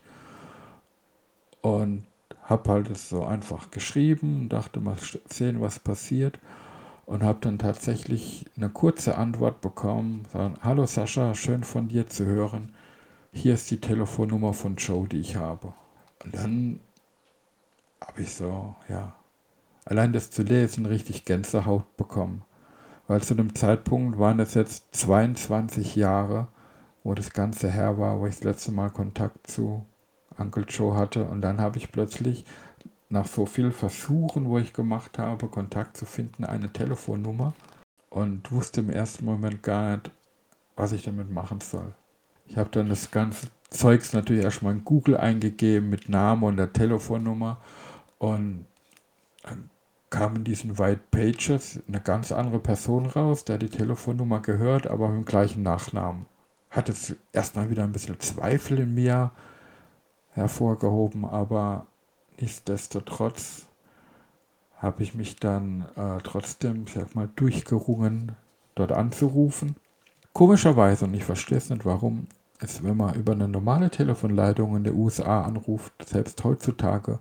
Und habe halt es so einfach geschrieben, dachte mal sehen, was passiert. Und habe dann tatsächlich eine kurze Antwort bekommen, sagen, hallo Sascha, schön von dir zu hören. Hier ist die Telefonnummer von Joe, die ich habe. Und dann habe ich so, ja, allein das zu lesen richtig Gänsehaut bekommen. Weil zu dem Zeitpunkt waren es jetzt 22 Jahre, wo das Ganze her war, wo ich das letzte Mal Kontakt zu Uncle Joe hatte. Und dann habe ich plötzlich nach so vielen Versuchen, wo ich gemacht habe, Kontakt zu finden, eine Telefonnummer und wusste im ersten Moment gar nicht, was ich damit machen soll. Ich habe dann das ganze Zeugs natürlich erstmal in Google eingegeben mit Namen und der Telefonnummer und dann kam in diesen White Pages eine ganz andere Person raus, der die Telefonnummer gehört, aber mit dem gleichen Nachnamen. Hat es erstmal wieder ein bisschen Zweifel in mir hervorgehoben, aber nichtsdestotrotz habe ich mich dann äh, trotzdem, ich sag mal, durchgerungen, dort anzurufen. Komischerweise, und ich verstehe es nicht warum, ist, wenn man über eine normale Telefonleitung in der USA anruft, selbst heutzutage,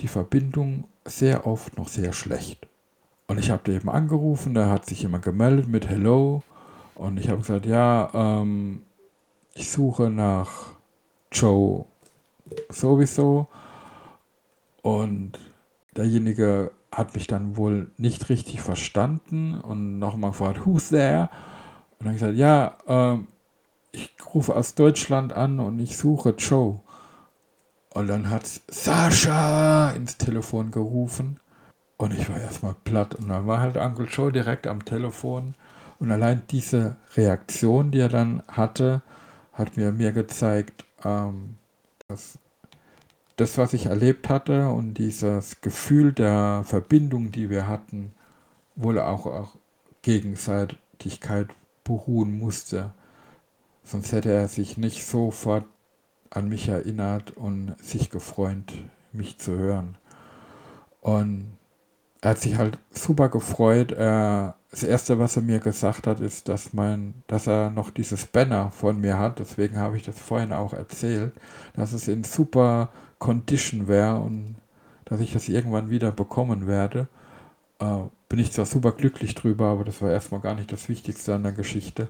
die Verbindung sehr oft noch sehr schlecht. Und ich habe eben angerufen, da hat sich jemand gemeldet mit Hello und ich habe gesagt, ja, ähm, ich suche nach Joe sowieso und derjenige hat mich dann wohl nicht richtig verstanden und nochmal gefragt, who's there? Und dann gesagt, ja, ähm, ich rufe aus Deutschland an und ich suche Joe. Und dann hat Sascha ins Telefon gerufen. Und ich war erstmal platt. Und dann war halt Uncle Joe direkt am Telefon. Und allein diese Reaktion, die er dann hatte, hat mir mir gezeigt, ähm, dass das, was ich erlebt hatte und dieses Gefühl der Verbindung, die wir hatten, wohl auch auf Gegenseitigkeit beruhen musste. Sonst hätte er sich nicht sofort an mich erinnert und sich gefreut, mich zu hören. Und er hat sich halt super gefreut. Das erste, was er mir gesagt hat, ist, dass mein, dass er noch dieses Banner von mir hat. Deswegen habe ich das vorhin auch erzählt, dass es in super Condition wäre und dass ich das irgendwann wieder bekommen werde. Äh, bin ich zwar super glücklich drüber, aber das war erstmal gar nicht das Wichtigste an der Geschichte.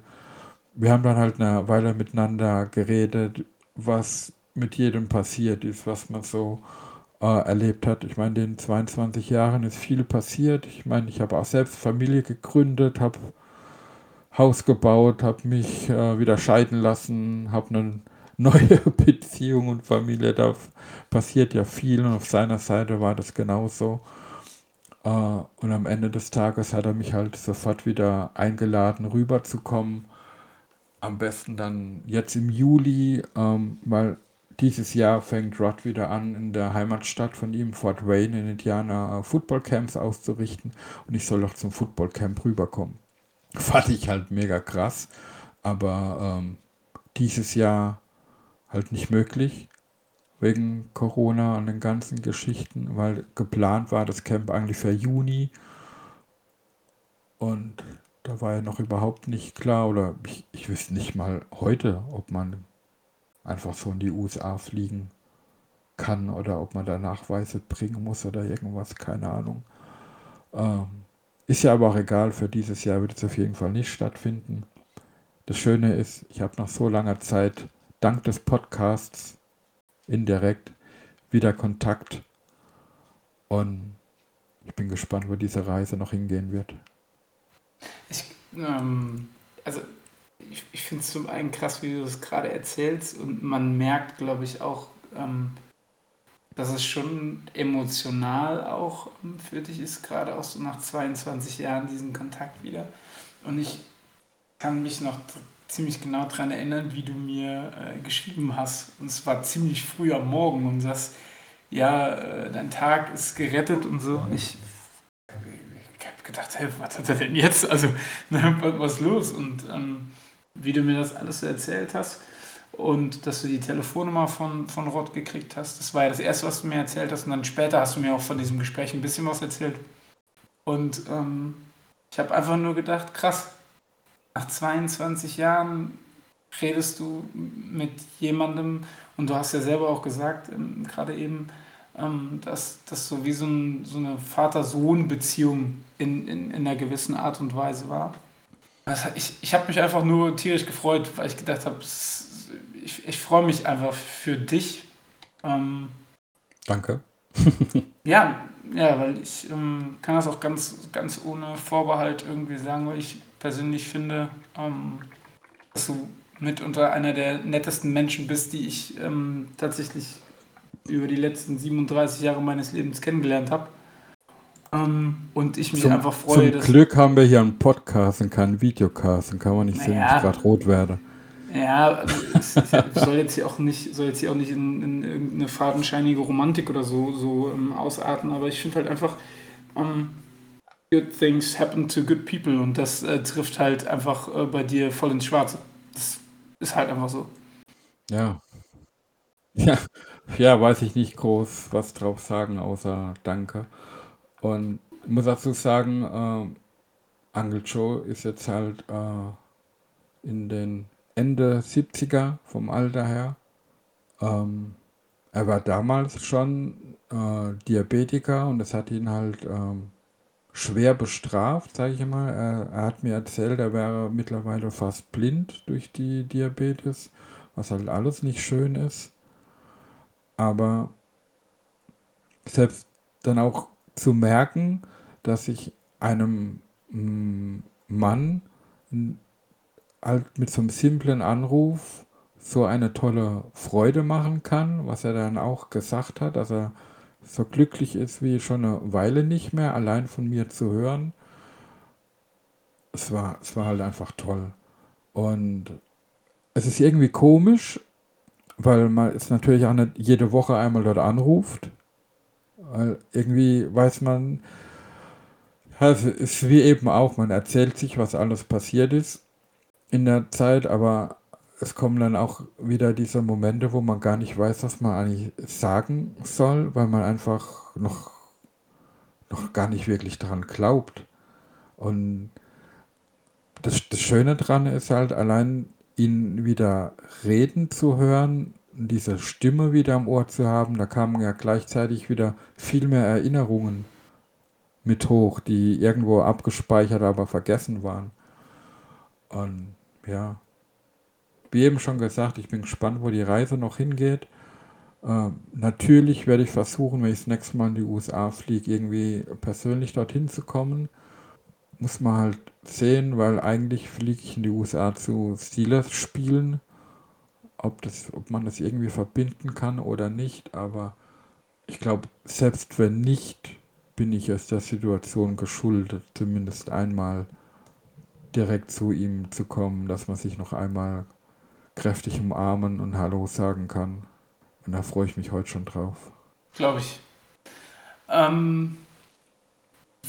Wir haben dann halt eine Weile miteinander geredet, was mit jedem passiert ist, was man so äh, erlebt hat. Ich meine, in den 22 Jahren ist viel passiert. Ich meine, ich habe auch selbst Familie gegründet, habe Haus gebaut, habe mich äh, wieder scheiden lassen, habe eine neue [LAUGHS] Beziehung und Familie. Da passiert ja viel und auf seiner Seite war das genauso. Äh, und am Ende des Tages hat er mich halt sofort wieder eingeladen, rüberzukommen. Am besten dann jetzt im Juli, ähm, weil dieses Jahr fängt Rod wieder an, in der Heimatstadt von ihm, Fort Wayne, in Indiana, äh, Footballcamps auszurichten. Und ich soll auch zum Footballcamp rüberkommen. Fand ich halt mega krass. Aber ähm, dieses Jahr halt nicht möglich. Wegen Corona und den ganzen Geschichten. Weil geplant war das Camp eigentlich für Juni. Und da war ja noch überhaupt nicht klar. Oder ich, ich wüsste nicht mal heute, ob man einfach so in die USA fliegen kann oder ob man da Nachweise bringen muss oder irgendwas, keine Ahnung. Ähm, ist ja aber auch egal, für dieses Jahr wird es auf jeden Fall nicht stattfinden. Das Schöne ist, ich habe nach so langer Zeit, dank des Podcasts, indirekt wieder Kontakt und ich bin gespannt, wo diese Reise noch hingehen wird. Ich, ähm, also ich, ich finde es zum einen krass, wie du das gerade erzählst und man merkt, glaube ich, auch, ähm, dass es schon emotional auch ähm, für dich ist, gerade auch so nach 22 Jahren diesen Kontakt wieder. Und ich kann mich noch ziemlich genau daran erinnern, wie du mir äh, geschrieben hast. Und es war ziemlich früh am Morgen und sagst, ja, äh, dein Tag ist gerettet und so. Und ich, ich habe gedacht, hey, was hat er denn jetzt? Also, [LAUGHS] ne, was ist los? Und ähm, wie du mir das alles so erzählt hast und dass du die Telefonnummer von, von Rod gekriegt hast. Das war ja das Erste, was du mir erzählt hast. Und dann später hast du mir auch von diesem Gespräch ein bisschen was erzählt. Und ähm, ich habe einfach nur gedacht, krass, nach 22 Jahren redest du mit jemandem und du hast ja selber auch gesagt, ähm, gerade eben, ähm, dass das so wie so, ein, so eine Vater-Sohn-Beziehung in, in, in einer gewissen Art und Weise war. Also ich, ich habe mich einfach nur tierisch gefreut, weil ich gedacht habe, ich, ich freue mich einfach für dich. Ähm, Danke. [LAUGHS] ja, ja, weil ich ähm, kann das auch ganz, ganz ohne Vorbehalt irgendwie sagen, weil ich persönlich finde, ähm, dass du mitunter einer der nettesten Menschen bist, die ich ähm, tatsächlich über die letzten 37 Jahre meines Lebens kennengelernt habe. Ähm, und ich mich zum, einfach freue. Zum Glück haben wir hier einen Podcast und keinen Videocast und kann man nicht sehen, naja, dass ich gerade rot werde. Ja, es, soll jetzt hier auch nicht, soll jetzt hier auch nicht in, in irgendeine fadenscheinige Romantik oder so, so um, ähm, ausarten, aber ich finde halt einfach, um, ähm, good things happen to good people und das äh, trifft halt einfach äh, bei dir voll ins Schwarze. Das ist halt einfach so. Ja. Ja, ja, weiß ich nicht groß was drauf sagen, außer Danke. Und ich muss dazu sagen, äh, Uncle Joe ist jetzt halt äh, in den Ende 70er vom Alter her. Ähm, er war damals schon äh, Diabetiker und das hat ihn halt ähm, schwer bestraft, sage ich mal. Er, er, hat mir erzählt, er wäre mittlerweile fast blind durch die Diabetes, was halt alles nicht schön ist. Aber selbst dann auch zu merken, dass ich einem mm, Mann halt mit so einem simplen Anruf so eine tolle Freude machen kann, was er dann auch gesagt hat, dass er so glücklich ist wie schon eine Weile nicht mehr, allein von mir zu hören. Es war, es war halt einfach toll. Und es ist irgendwie komisch, weil man es natürlich auch nicht jede Woche einmal dort anruft. Weil irgendwie weiß man, also ist wie eben auch, man erzählt sich, was alles passiert ist in der Zeit, aber es kommen dann auch wieder diese Momente, wo man gar nicht weiß, was man eigentlich sagen soll, weil man einfach noch noch gar nicht wirklich daran glaubt. Und das, das Schöne daran ist halt, allein ihn wieder reden zu hören, diese Stimme wieder am Ohr zu haben, da kamen ja gleichzeitig wieder viel mehr Erinnerungen mit hoch, die irgendwo abgespeichert, aber vergessen waren. Und ja, wie eben schon gesagt, ich bin gespannt, wo die Reise noch hingeht. Äh, natürlich werde ich versuchen, wenn ich das nächste Mal in die USA fliege, irgendwie persönlich dorthin zu kommen. Muss man halt sehen, weil eigentlich fliege ich in die USA zu Steelers spielen. Ob, das, ob man das irgendwie verbinden kann oder nicht, aber ich glaube, selbst wenn nicht, bin ich es der Situation geschuldet, zumindest einmal direkt zu ihm zu kommen, dass man sich noch einmal kräftig umarmen und Hallo sagen kann. Und da freue ich mich heute schon drauf. Glaube ich. Ähm,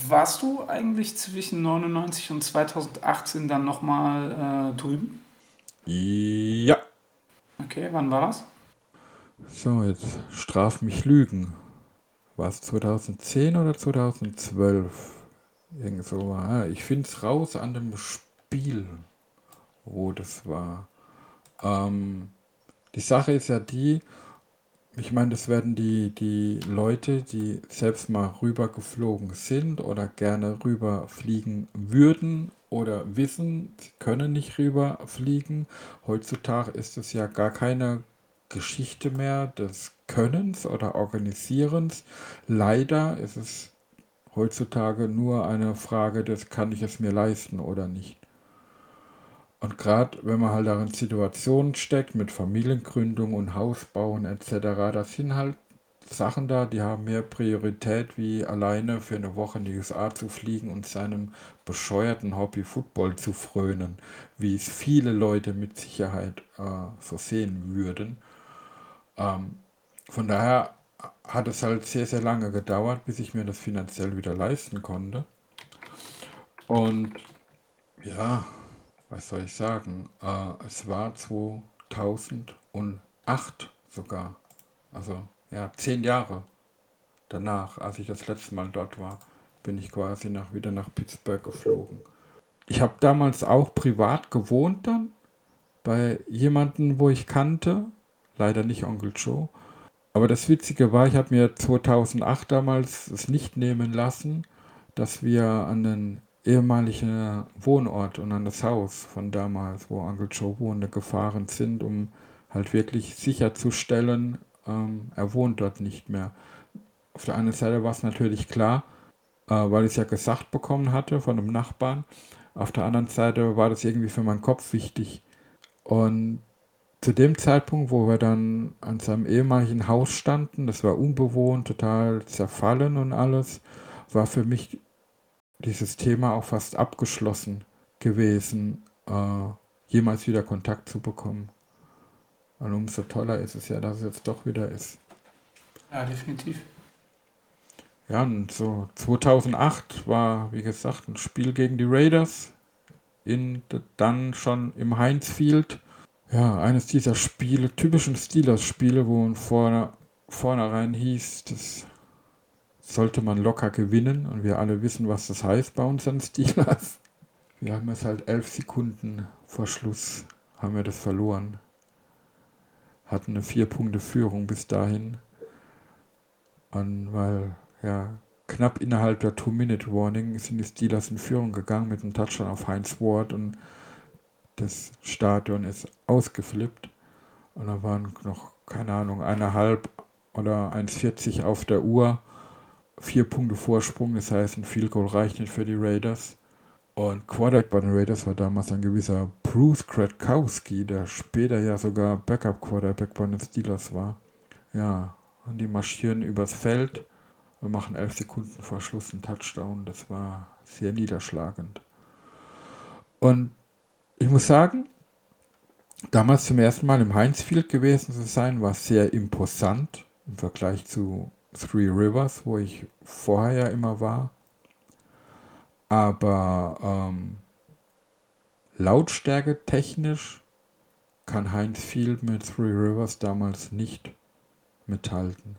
warst du eigentlich zwischen 99 und 2018 dann nochmal äh, drüben? Ja. Okay, wann war das? So, jetzt straf mich Lügen. War es 2010 oder 2012? Irgend so. Ah, ich finde es raus an dem Spiel, wo das war. Ähm, die Sache ist ja die, ich meine, das werden die, die Leute, die selbst mal rübergeflogen sind oder gerne rüberfliegen würden oder wissen, sie können nicht rüberfliegen. Heutzutage ist es ja gar keine Geschichte mehr des Könnens oder Organisierens. Leider ist es heutzutage nur eine Frage des, kann ich es mir leisten oder nicht. Und gerade wenn man halt darin Situationen steckt mit Familiengründung und Hausbauen etc., das sind halt Sachen da, die haben mehr Priorität, wie alleine für eine Woche in die USA zu fliegen und seinem bescheuerten Hobby Football zu frönen, wie es viele Leute mit Sicherheit äh, so sehen würden. Ähm, von daher hat es halt sehr, sehr lange gedauert, bis ich mir das finanziell wieder leisten konnte. Und ja, was soll ich sagen? Äh, es war 2008 sogar. Also ja, zehn Jahre danach, als ich das letzte Mal dort war, bin ich quasi nach, wieder nach Pittsburgh geflogen. Ich habe damals auch privat gewohnt dann bei jemandem, wo ich kannte. Leider nicht Onkel Joe. Aber das Witzige war, ich habe mir 2008 damals es nicht nehmen lassen, dass wir an den ehemaligen Wohnort und an das Haus von damals, wo Uncle Joe wohnte, gefahren sind, um halt wirklich sicherzustellen, ähm, er wohnt dort nicht mehr. Auf der einen Seite war es natürlich klar, äh, weil ich es ja gesagt bekommen hatte von einem Nachbarn. Auf der anderen Seite war das irgendwie für meinen Kopf wichtig. Und zu dem Zeitpunkt, wo wir dann an seinem ehemaligen Haus standen, das war unbewohnt, total zerfallen und alles, war für mich dieses Thema auch fast abgeschlossen gewesen, äh, jemals wieder Kontakt zu bekommen. Und umso toller ist es ja, dass es jetzt doch wieder ist. Ja, definitiv. Ja, und so 2008 war, wie gesagt, ein Spiel gegen die Raiders. In, dann schon im Heinz Field. Ja, eines dieser Spiele, typischen Steelers-Spiele, wo vorne, vornherein hieß, das sollte man locker gewinnen und wir alle wissen, was das heißt bei unseren Steelers. Wir haben es halt elf Sekunden vor Schluss, haben wir das verloren. Hatten eine vier Punkte Führung bis dahin. Und weil, ja, knapp innerhalb der Two-Minute-Warning sind die Steelers in Führung gegangen mit einem Touchdown auf Heinz Ward und das Stadion ist ausgeflippt. Und da waren noch, keine Ahnung, eineinhalb oder 1,40 auf der Uhr vier Punkte Vorsprung, das heißt, ein Field Goal reicht nicht für die Raiders. Und Quarterback bei den Raiders war damals ein gewisser Bruce Kratkowski, der später ja sogar Backup Quarterback bei den Steelers war. Ja, und die marschieren übers Feld und machen elf Sekunden vor Schluss einen Touchdown. Das war sehr niederschlagend. Und ich muss sagen, damals zum ersten Mal im Heinz Field gewesen zu sein, war sehr imposant im Vergleich zu Three Rivers, wo ich vorher ja immer war. Aber ähm, Lautstärke technisch kann Heinz Field mit Three Rivers damals nicht mithalten.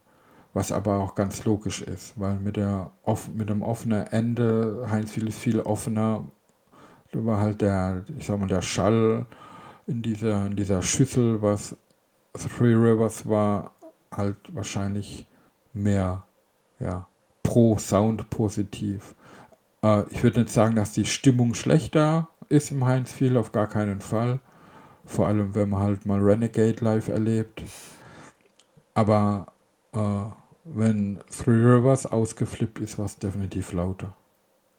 was aber auch ganz logisch ist, weil mit, der, mit dem offenen Ende, Heinz viel ist viel offener, da war halt der, ich sag mal, der Schall in dieser, in dieser Schüssel, was Three Rivers war, halt wahrscheinlich mehr ja, pro Sound positiv. Äh, ich würde nicht sagen, dass die Stimmung schlechter ist im Heinz Field, auf gar keinen Fall. Vor allem, wenn man halt mal Renegade live erlebt. Aber äh, wenn Three Rivers ausgeflippt ist, war es definitiv lauter.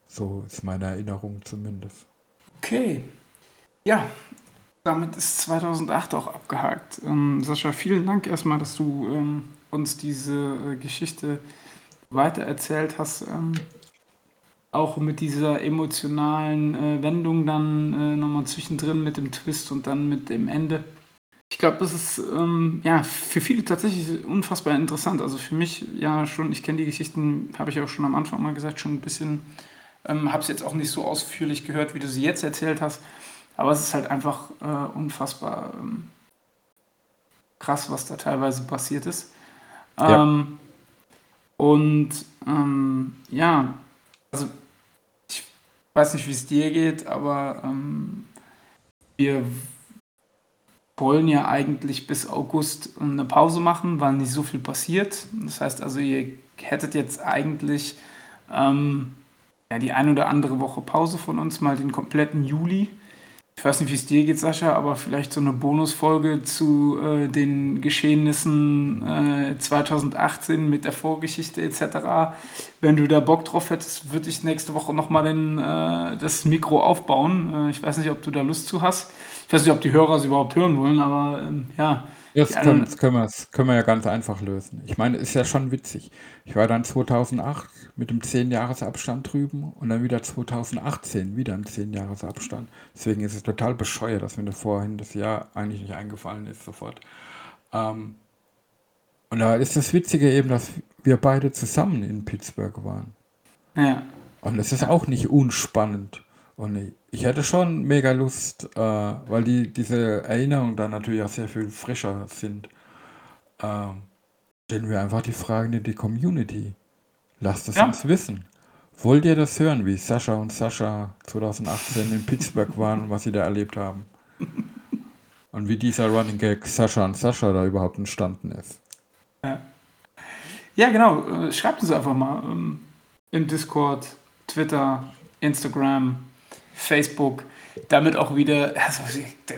So ist meine Erinnerung zumindest. Okay. Ja, damit ist 2008 auch abgehakt. Ähm, Sascha, vielen Dank erstmal, dass du ähm, uns diese äh, Geschichte weitererzählt hast. Ähm, auch mit dieser emotionalen äh, Wendung dann äh, nochmal zwischendrin mit dem Twist und dann mit dem Ende. Ich glaube, das ist ähm, ja für viele tatsächlich unfassbar interessant. Also für mich ja schon, ich kenne die Geschichten, habe ich auch schon am Anfang mal gesagt, schon ein bisschen, ähm, habe es jetzt auch nicht so ausführlich gehört, wie du sie jetzt erzählt hast. Aber es ist halt einfach äh, unfassbar ähm, krass, was da teilweise passiert ist. Ähm, und ähm, ja, also ich weiß nicht, wie es dir geht, aber ähm, wir wollen ja eigentlich bis August eine Pause machen, weil nicht so viel passiert. Das heißt also, ihr hättet jetzt eigentlich ähm, ja, die ein oder andere Woche Pause von uns, mal den kompletten Juli. Ich weiß nicht, wie es dir geht, Sascha, aber vielleicht so eine Bonusfolge zu äh, den Geschehnissen äh, 2018 mit der Vorgeschichte etc. Wenn du da Bock drauf hättest, würde ich nächste Woche nochmal äh, das Mikro aufbauen. Äh, ich weiß nicht, ob du da Lust zu hast. Ich weiß nicht, ob die Hörer es überhaupt hören wollen, aber ähm, ja. Das können, das, können wir, das können wir ja ganz einfach lösen. Ich meine, ist ja schon witzig. Ich war dann 2008 mit dem 10-Jahres-Abstand drüben und dann wieder 2018 wieder ein 10-Jahres-Abstand. Deswegen ist es total bescheuert, dass mir das vorhin das Jahr eigentlich nicht eingefallen ist sofort. Ähm, und da ist das Witzige eben, dass wir beide zusammen in Pittsburgh waren. Ja. Und das ist auch nicht unspannend. Und ich hätte schon mega Lust, äh, weil die, diese Erinnerungen dann natürlich auch sehr viel frischer sind. Ähm, stellen wir einfach die Fragen in die Community. Lasst es ja. uns wissen. Wollt ihr das hören, wie Sascha und Sascha 2018 in Pittsburgh waren und was sie da erlebt haben? [LAUGHS] Und wie dieser Running Gag Sascha und Sascha da überhaupt entstanden ist. Ja, ja genau. Äh, schreibt uns einfach mal ähm, im Discord, Twitter, Instagram, Facebook, damit auch wieder, also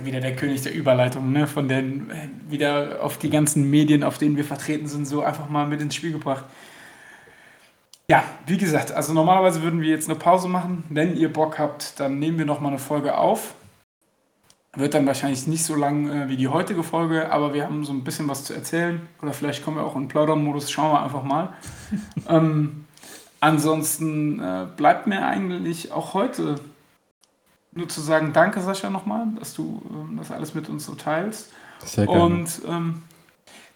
wieder der König der Überleitung, ne, von den, wieder auf die ganzen Medien, auf denen wir vertreten sind, so einfach mal mit ins Spiel gebracht. Ja, wie gesagt, also normalerweise würden wir jetzt eine Pause machen. Wenn ihr Bock habt, dann nehmen wir nochmal eine Folge auf. Wird dann wahrscheinlich nicht so lang äh, wie die heutige Folge, aber wir haben so ein bisschen was zu erzählen. Oder vielleicht kommen wir auch in Plaudermodus, schauen wir einfach mal. [LAUGHS] ähm, ansonsten äh, bleibt mir eigentlich auch heute nur zu sagen, danke Sascha nochmal, dass du ähm, das alles mit uns so teilst. Sehr gerne. Und ähm,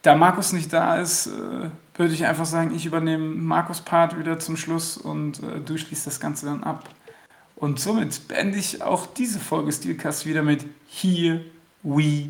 da Markus nicht da ist, äh, würde ich einfach sagen, ich übernehme Markus Part wieder zum Schluss und äh, du schließt das Ganze dann ab. Und somit beende ich auch diese Folge Steelcast wieder mit Here We